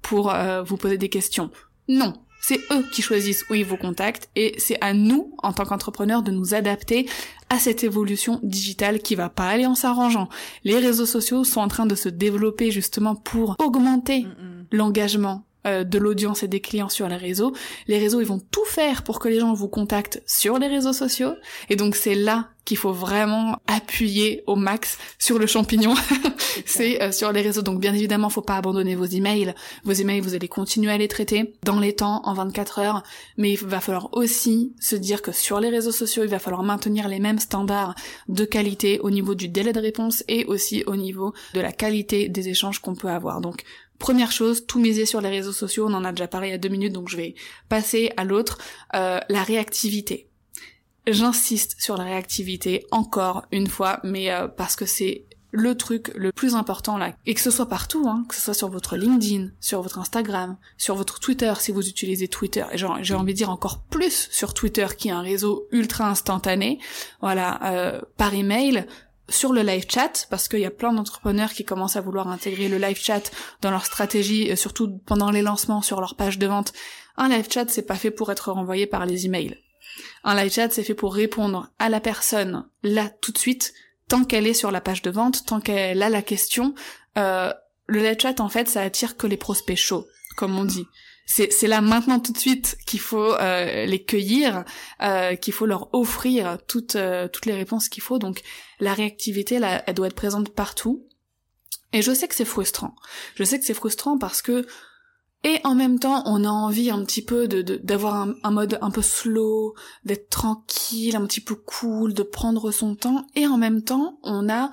pour euh, vous poser des questions. Non, c'est eux qui choisissent où ils vous contactent et c'est à nous, en tant qu'entrepreneurs, de nous adapter à cette évolution digitale qui va pas aller en s'arrangeant. Les réseaux sociaux sont en train de se développer justement pour augmenter mm, mm. l'engagement euh, de l'audience et des clients sur les réseaux. Les réseaux, ils vont tout faire pour que les gens vous contactent sur les réseaux sociaux. Et donc c'est là qu'il faut vraiment appuyer au max sur le champignon. *laughs* c'est euh, sur les réseaux. Donc bien évidemment, faut pas abandonner vos emails. Vos emails, vous allez continuer à les traiter dans les temps, en 24 heures. Mais il va falloir aussi se dire que sur les réseaux sociaux, il va falloir maintenir les mêmes standards de qualité au niveau du délai de réponse et aussi au niveau de la qualité des échanges qu'on peut avoir. Donc Première chose, tout miser sur les réseaux sociaux, on en a déjà parlé il y a deux minutes, donc je vais passer à l'autre, euh, la réactivité. J'insiste sur la réactivité encore une fois, mais euh, parce que c'est le truc le plus important là, et que ce soit partout, hein, que ce soit sur votre LinkedIn, sur votre Instagram, sur votre Twitter si vous utilisez Twitter, et j'ai envie de dire encore plus sur Twitter qui est un réseau ultra instantané, voilà, euh, par email, sur le live chat parce qu'il y a plein d'entrepreneurs qui commencent à vouloir intégrer le live chat dans leur stratégie, surtout pendant les lancements sur leur page de vente. Un live chat, c'est pas fait pour être renvoyé par les emails. Un live chat, c'est fait pour répondre à la personne là tout de suite, tant qu'elle est sur la page de vente, tant qu'elle a la question. Euh, le live chat, en fait, ça attire que les prospects chauds, comme on dit c'est là maintenant tout de suite qu'il faut euh, les cueillir, euh, qu'il faut leur offrir toutes euh, toutes les réponses qu'il faut. Donc la réactivité, elle doit être présente partout. Et je sais que c'est frustrant. Je sais que c'est frustrant parce que et en même temps, on a envie un petit peu de d'avoir un, un, mode un peu slow, d'être tranquille, un petit peu cool, de prendre son temps. Et en même temps, on a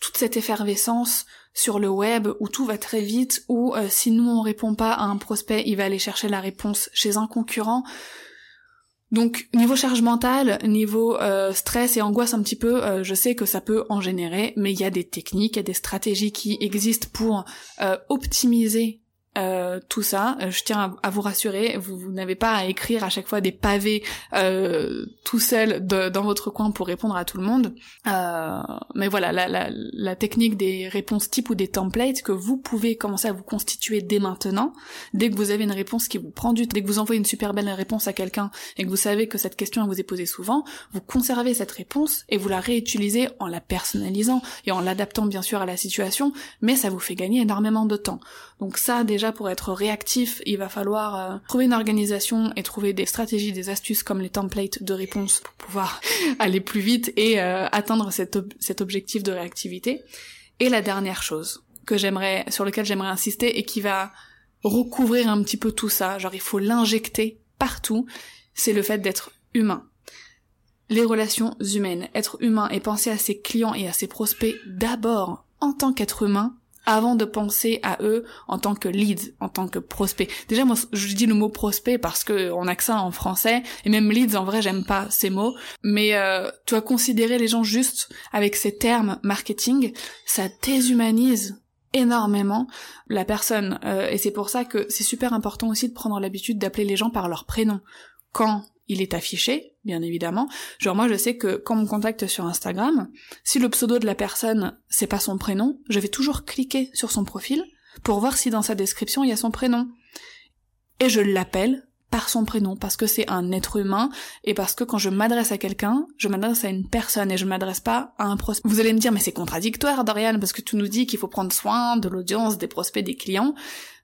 toute cette effervescence sur le web où tout va très vite, où euh, si nous on répond pas à un prospect, il va aller chercher la réponse chez un concurrent. Donc niveau charge mentale, niveau euh, stress et angoisse un petit peu, euh, je sais que ça peut en générer, mais il y a des techniques, il y a des stratégies qui existent pour optimiser euh, tout ça, euh, je tiens à, vous rassurer, vous, n'avez pas à écrire à chaque fois des pavés euh, tout seul dans votre coin pour répondre à tout le monde. Euh, mais voilà, la, technique des réponses type ou des templates que vous pouvez commencer à vous constituer dès maintenant, dès que vous avez une réponse qui vous prend du temps, dès que vous envoyez une super belle réponse à quelqu'un et que vous savez que cette question vous est posée souvent, vous conservez cette réponse et vous la réutilisez en la personnalisant et en l'adaptant bien sûr à la situation, mais ça vous fait gagner énormément de temps. Donc ça déjà pour être réactif, il va falloir euh, trouver une organisation et trouver des stratégies, des astuces comme les templates de réponse pour pouvoir *laughs* aller plus vite et euh, atteindre cet, objectif de réactivité. Et la dernière chose que j'aimerais, sur lequel j'aimerais insister et qui va recouvrir un petit peu tout ça, genre il faut l'injecter partout, c'est le fait d'être humain. Les relations humaines, être humain et penser à ses clients et à ses prospects d'abord en tant qu'être humain, avant de penser à eux en tant que leads, en tant que prospect. Déjà moi je dis le mot prospect parce que on a que ça en français et même leads en vrai j'aime pas ces mots, mais euh, tu vas considérer les gens juste avec ces termes marketing, ça déshumanise énormément la personne. Euh, et c'est pour ça que c'est super important aussi de prendre l'habitude d'appeler les gens par leur prénom. Quand il est affiché, bien évidemment. Genre moi je sais que quand on me contacte sur Instagram, si le pseudo de la personne c'est pas son prénom, je vais toujours cliquer sur son profil pour voir si dans sa description il y a son prénom. Et je l'appelle par son prénom, parce que c'est un être humain, et parce que quand je m'adresse à quelqu'un, je m'adresse à une personne, et je m'adresse pas à un prospect. Vous allez me dire, mais c'est contradictoire, Dorian, parce que tu nous dis qu'il faut prendre soin de l'audience, des prospects, des clients.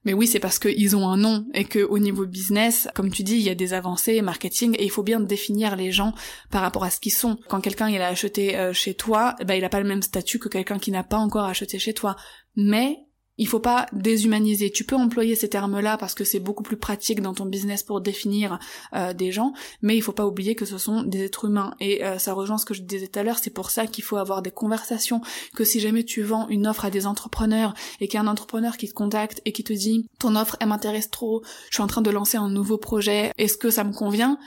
Mais oui, c'est parce qu'ils ont un nom et que au niveau business, comme tu dis, il y a des avancées marketing et il faut bien définir les gens par rapport à ce qu'ils sont. Quand quelqu'un il a acheté euh, chez toi, ben il a pas le même statut que quelqu'un qui n'a pas encore acheté chez toi. Mais il faut pas déshumaniser. Tu peux employer ces termes-là parce que c'est beaucoup plus pratique dans ton business pour définir euh, des gens, mais il faut pas oublier que ce sont des êtres humains. Et euh, ça rejoint ce que je disais tout à l'heure, c'est pour ça qu'il faut avoir des conversations, que si jamais tu vends une offre à des entrepreneurs et qu'il y a un entrepreneur qui te contacte et qui te dit ton offre elle m'intéresse trop, je suis en train de lancer un nouveau projet, est-ce que ça me convient?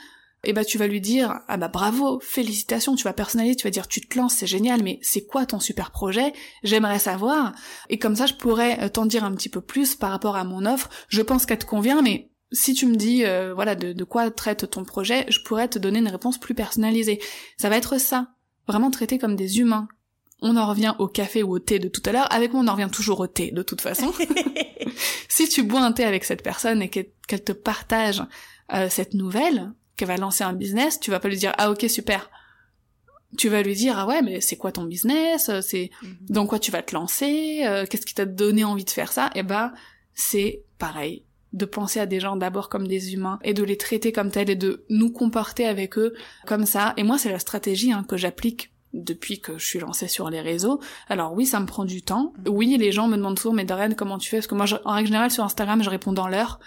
Eh ben, tu vas lui dire ah bah bravo, félicitations, tu vas personnaliser, tu vas dire tu te lances, c'est génial, mais c'est quoi ton super projet? J'aimerais savoir. Et comme ça, je pourrais euh, t'en dire un petit peu plus par rapport à mon offre. Je pense qu'elle te convient, mais si tu me dis euh, voilà de, de quoi traite ton projet, je pourrais te donner une réponse plus personnalisée. Ça va être ça, vraiment traité comme des humains. On en revient au café ou au thé de tout à l'heure. Avec moi, on en revient toujours au thé, de toute façon. *laughs* si tu bois un thé avec cette personne et qu'elle te partage euh, cette nouvelle, qu'elle va lancer un business, tu vas pas lui dire ah ok super. Tu vas lui dire ah ouais mais c'est quoi ton business, c'est mhm. dans quoi tu vas te lancer, euh, qu'est-ce qui t'a donné envie de faire ça? Et eh ben c'est pareil de penser à des gens d'abord comme des humains et de les traiter comme tels et de nous comporter avec eux comme ça. Et moi c'est la stratégie hein, que j'applique depuis que je suis lancée sur les réseaux. Alors oui, ça me prend du temps. Mhm. Oui, les gens me demandent toujours, mais Dorian, comment tu fais? Parce que moi, en règle générale, sur Instagram, je réponds dans l'heure.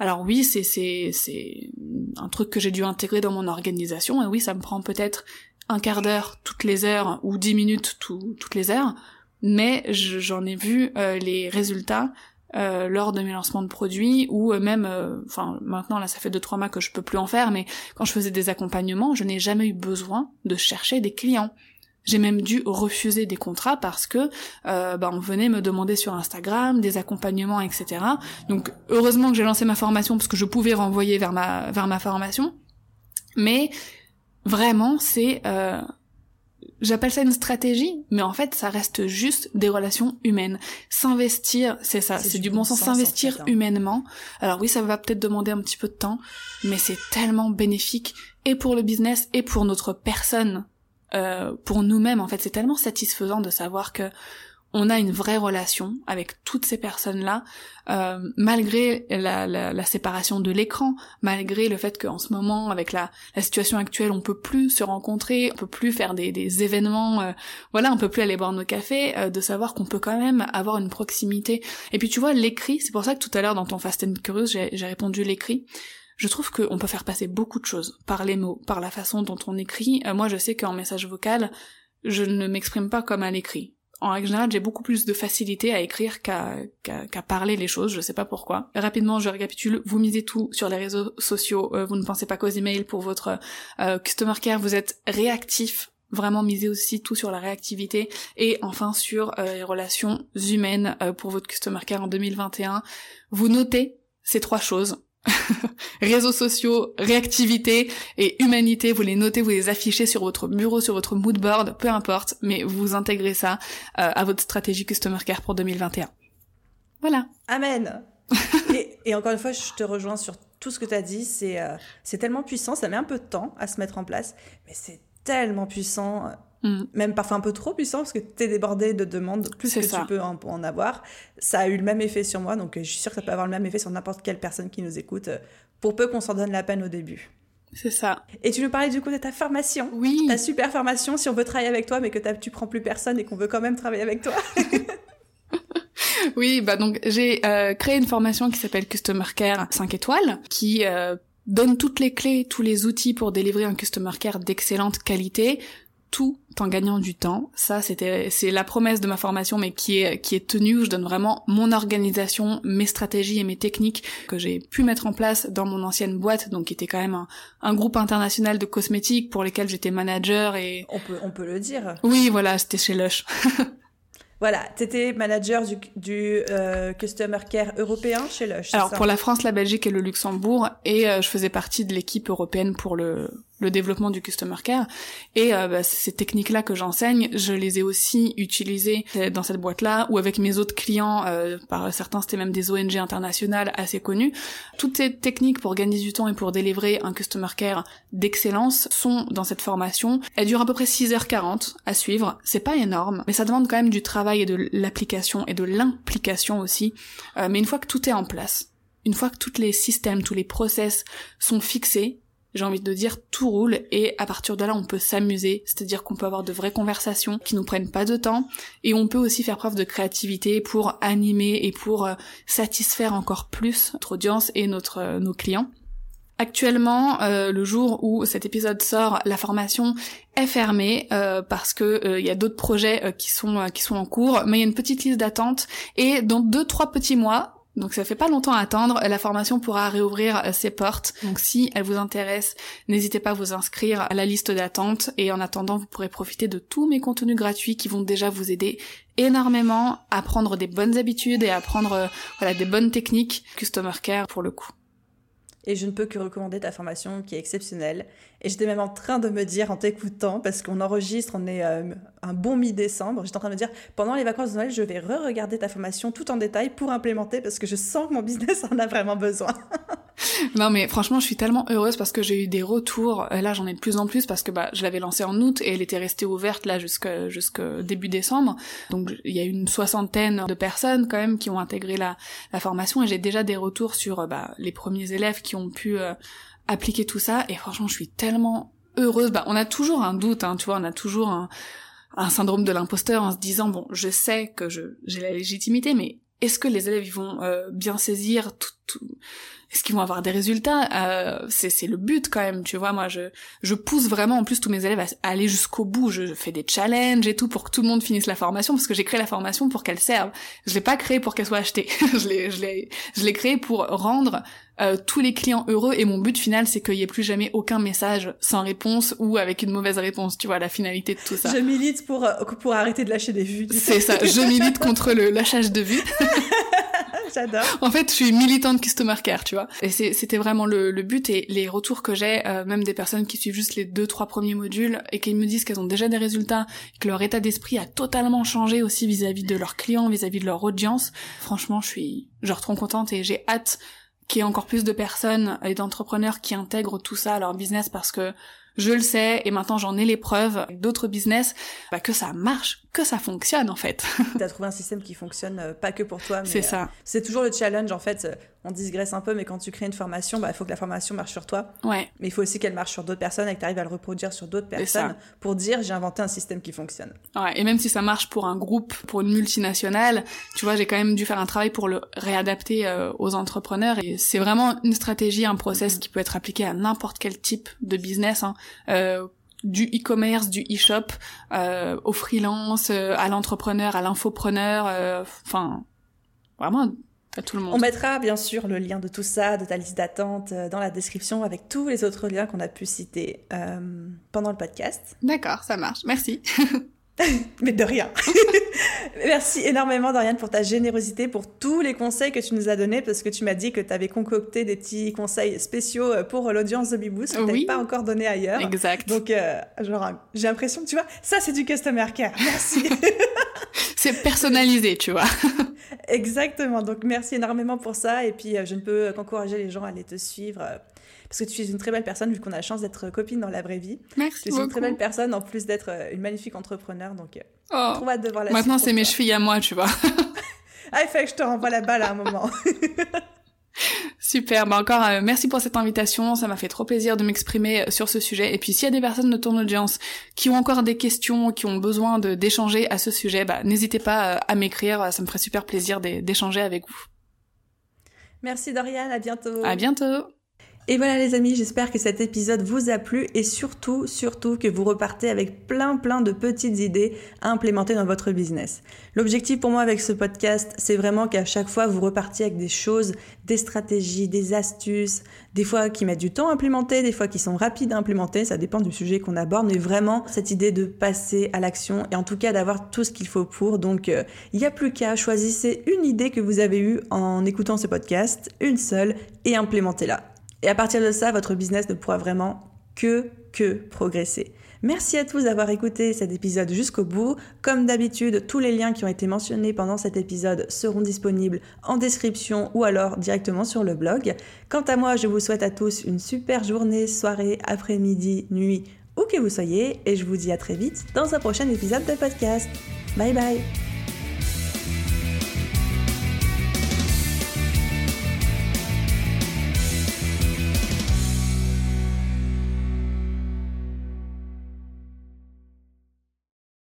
Alors oui, c'est c'est c'est un truc que j'ai dû intégrer dans mon organisation et oui, ça me prend peut-être un quart d'heure toutes les heures ou dix minutes toutes les heures, mais j'en ai vu euh, les résultats euh, lors de mes lancements de produits ou euh, même enfin maintenant là ça fait deux trois mois que je peux plus en faire mais quand je faisais des accompagnements je n'ai jamais eu besoin de chercher des clients j'ai même dû refuser des contrats parce que euh, bah, on venait me demander sur Instagram des accompagnements, etc. Donc heureusement que j'ai lancé ma formation parce que je pouvais renvoyer vers ma vers ma formation. Mais vraiment, c'est euh, j'appelle ça une stratégie, mais en fait, ça reste juste des relations humaines. S'investir, c'est ça, c'est du bon sens, s'investir hein. humainement. Alors oui, ça va peut-être demander un petit peu de temps, mais c'est tellement bénéfique et pour le business et pour notre personne euh, pour nous-mêmes en fait c'est tellement satisfaisant de savoir que on a une vraie relation avec toutes ces personnes-là, euh, malgré la, séparation de l'écran, malgré le fait qu'en ce moment, avec la, la, situation actuelle, on peut plus se rencontrer, on peut plus faire des, des événements, euh, voilà, on peut plus aller boire nos cafés, euh, de savoir qu'on peut quand même avoir une proximité. Et puis tu vois, l'écrit, c'est pour ça que tout à l'heure dans ton Fast and Curious, j'ai répondu l'écrit je trouve qu'on peut faire passer beaucoup de choses par les mots, par la façon dont on écrit. Euh, moi, je sais qu'en message vocal, je ne m'exprime pas comme à l'écrit. En règle générale, j'ai beaucoup plus de facilité à écrire qu'à parler les choses, je sais pas pourquoi. Rapidement, je récapitule, vous misez tout sur les réseaux sociaux, euh, vous ne pensez pas qu'aux emails pour votre euh, customer care, vous êtes réactif vraiment misez aussi tout sur la réactivité et enfin sur les relations humaines pour votre customer care en 2021. Vous notez ces trois choses *laughs* réseaux sociaux, réactivité et humanité, vous les notez, vous les affichez sur votre bureau, sur votre mood board, peu importe, mais vous intégrez ça euh, à votre stratégie Customer Care pour 2021. Voilà. Amen. *laughs* et, encore une fois, je te rejoins sur tout ce que tu as dit. C'est euh, c'est tellement puissant, ça met un peu de temps à se mettre en place, mais c'est tellement puissant. Mm. Même parfois un peu trop puissant parce que tu es débordé de demandes plus que tu peux en, en, avoir. Ça a eu le même effet sur moi, donc euh, je suis sûre que ça peut avoir le même effet sur n'importe quelle personne qui nous écoute, euh, pour peu qu'on s'en donne la peine au début. C'est ça. Et tu nous parlais du coup de ta formation. Oui. Ta super formation si on veut travailler avec toi mais que tu prends plus personne et qu'on veut quand même travailler avec toi. *laughs* *laughs* oui, bah donc j'ai euh, créé une formation qui s'appelle Customer Care 5 étoiles qui donne toutes les clés, tous les outils pour délivrer un Customer Care d'excellente qualité tout en gagnant du temps. Ça, c'était, c'est la promesse de ma formation, mais qui est, qui est tenue. Je donne vraiment mon organisation, mes stratégies et mes techniques que j'ai pu mettre en place dans mon ancienne boîte, donc qui était quand même un, un groupe international de cosmétiques pour lesquels j'étais manager et... On peut, on peut le dire. Oui, voilà, c'était chez Lush. *laughs* Voilà, tu étais manager du, du euh, Customer Care européen chez Lush. Alors pour la France, la Belgique et le Luxembourg, et euh, je faisais partie de l'équipe européenne pour le le développement du customer care. Et euh, bah, ces techniques-là que j'enseigne, je les ai aussi utilisées dans cette boîte-là ou avec mes autres clients. Euh, par certains, c'était même des ONG internationales assez connues. Toutes ces techniques pour gagner du temps et pour délivrer un customer care d'excellence sont dans cette formation. Elle dure à peu près 6h40 à suivre. C'est pas énorme, mais ça demande quand même du travail et de l'application et de l'implication aussi. Euh, mais une fois que tout est en place, une fois que tous les systèmes, tous les process sont fixés, j'ai envie de dire tout roule et à partir de là on peut s'amuser, c'est-à-dire qu'on peut avoir de vraies conversations qui nous prennent pas de temps et on peut aussi faire preuve de créativité pour animer et pour euh, satisfaire encore plus notre audience et notre euh, nos clients. Actuellement, euh, le jour où cet épisode sort, la formation est fermée parce que il y a d'autres projets qui sont qui sont en cours, mais il y a une petite liste d'attente et dans deux trois petits mois, donc ça fait pas longtemps à attendre, la formation pourra réouvrir euh, ses portes. Donc si elle vous intéresse, n'hésitez pas à vous inscrire à la liste d'attente et en attendant, vous pourrez profiter de tous mes contenus gratuits qui vont déjà vous aider énormément à prendre des bonnes habitudes et à prendre euh, voilà des bonnes techniques customer care pour le coup. Et je ne peux que recommander ta formation qui est exceptionnelle. Et j'étais même en train de me dire en t'écoutant, parce qu'on enregistre, on est euh, un bon mi-décembre, j'étais en train de me dire, pendant les vacances de Noël, je vais re-regarder ta formation tout en détail pour implémenter, parce que je sens que mon business *laughs* en a vraiment besoin. *laughs* non mais franchement, je suis tellement heureuse parce que j'ai eu des retours. Là, j'en ai de plus en plus parce que bah, je l'avais lancée en août et elle était restée ouverte là jusqu'à jusqu'au début décembre. Donc il y a une soixantaine de personnes quand même qui ont intégré la, la formation et j'ai déjà des retours sur bah, les premiers élèves qui ont pu euh, appliquer tout ça et franchement je suis tellement heureuse. Bah on a toujours un doute, hein, tu vois, on a toujours un, syndrome de l'imposteur en se disant bon je sais que j'ai la légitimité mais est-ce que les élèves ils vont euh, bien saisir tout, tout est-ce qu'ils vont avoir des résultats? Euh, c'est c'est le but quand même tu vois. Moi je je pousse vraiment en plus tous mes élèves à, aller jusqu'au bout. Je, fais des challenges et tout pour que tout le monde finisse la formation parce que j'ai créé la formation pour qu'elle serve. Je l'ai pas créée pour qu'elle soit achetée. *laughs* Je l'ai je l'ai je l'ai créée pour rendre euh, tous les clients heureux. Et mon but final c'est qu'il y ait plus jamais aucun message sans réponse ou avec une mauvaise réponse. Tu vois la finalité de tout ça. Je milite pour pour arrêter de lâcher des vues c'est ça. Je milite contre le lâchage de vues *laughs* J'adore. En fait, je suis militante customer care, tu vois. Et c'était vraiment le, le, but et les retours que j'ai, euh, même des personnes qui suivent juste les deux, trois premiers modules et qui me disent qu'elles ont déjà des résultats, que leur état d'esprit a totalement changé aussi vis-à-vis de leurs clients, vis-à-vis de leur audience. Franchement, je suis genre trop contente et j'ai hâte qu'il y ait encore plus de personnes et d'entrepreneurs qui intègrent tout ça à leur business parce que je le sais et maintenant j'en ai les preuves d'autres business bah, que ça marche, que ça fonctionne en fait. *laughs* T'as trouvé un système qui fonctionne euh, pas que pour toi, mais c'est ça. Euh, c'est toujours le challenge en fait. Euh, on digresse un peu, mais quand tu crées une formation, bah il faut que la formation marche sur toi. Ouais. Mais il faut aussi qu'elle marche sur d'autres personnes et que tu arrives à le reproduire sur d'autres personnes pour dire j'ai inventé un système qui fonctionne. Ouais. Et même si ça marche pour un groupe, pour une multinationale, tu vois, j'ai quand même dû faire un travail pour le réadapter aux entrepreneurs. Et c'est vraiment une stratégie, un process mm-hmm. qui peut être appliqué à n'importe quel type de business. Hein. Euh, du e-commerce, du e-shop, euh, au freelance, euh, à l'entrepreneur, à l'infopreneur, euh, enfin, vraiment à tout le monde. On mettra bien sûr le lien de tout ça, de ta liste d'attente, dans la description avec tous les autres liens qu'on a pu citer pendant le podcast. D'accord, ça marche. Merci. *laughs* *laughs* Mais de rien. *laughs* Merci énormément, Doriane, pour ta générosité, pour tous les conseils que tu nous as donnés, parce que tu m'as dit que tu avais concocté des petits conseils spéciaux euh, pour l'audience de Bibous que tu n'avais pas encore donné ailleurs. Exact. Donc, euh, genre, j'ai l'impression, tu vois, ça, c'est du customer care. Merci. *laughs* c'est personnalisé, tu vois. Exactement. Donc, merci énormément pour ça. Et puis, euh, je ne peux qu'encourager les gens à aller te suivre parce que tu es une très belle personne, vu qu'on a la chance d'être copine dans la vraie vie. Merci Tu es une très belle personne, en plus d'être euh, une magnifique entrepreneur, donc euh, oh. trop hâte de voir la Maintenant, c'est mes chevilles à moi, tu vois. *laughs* ah, il fait que je te renvoie la balle à un moment. *laughs* Super, bah encore euh, merci pour cette invitation, ça m'a fait trop plaisir de m'exprimer sur ce sujet. Et puis s'il y a des personnes de ton audience qui ont encore des questions, qui ont besoin d'échanger à ce sujet, bah n'hésitez pas à m'écrire, ça me ferait super plaisir d'échanger avec vous. Merci Dorian, à bientôt. À bientôt. Et voilà les amis, j'espère que cet épisode vous a plu et surtout, surtout que vous repartez avec plein plein de petites idées à implémenter dans votre business. L'objectif pour moi avec ce podcast, c'est vraiment qu'à chaque fois vous repartiez avec des choses, des stratégies, des astuces, des fois qui mettent du temps à implémenter, des fois qui sont rapides à implémenter, ça dépend du sujet qu'on aborde, mais vraiment cette idée de passer à l'action et en tout cas d'avoir tout ce qu'il faut pour. Donc euh, il n'y a plus qu'à choisissez une idée que vous avez eue en écoutant ce podcast, une seule, et implémentez-la. Et à partir de ça, votre business ne pourra vraiment que que progresser. Merci à tous d'avoir écouté cet épisode jusqu'au bout. Comme d'habitude, tous les liens qui ont été mentionnés pendant cet épisode seront disponibles en description ou alors directement sur le blog. Quant à moi, je vous souhaite à tous une super journée, soirée, après-midi, nuit, où que vous soyez, et je vous dis à très vite dans un prochain épisode de podcast. Bye bye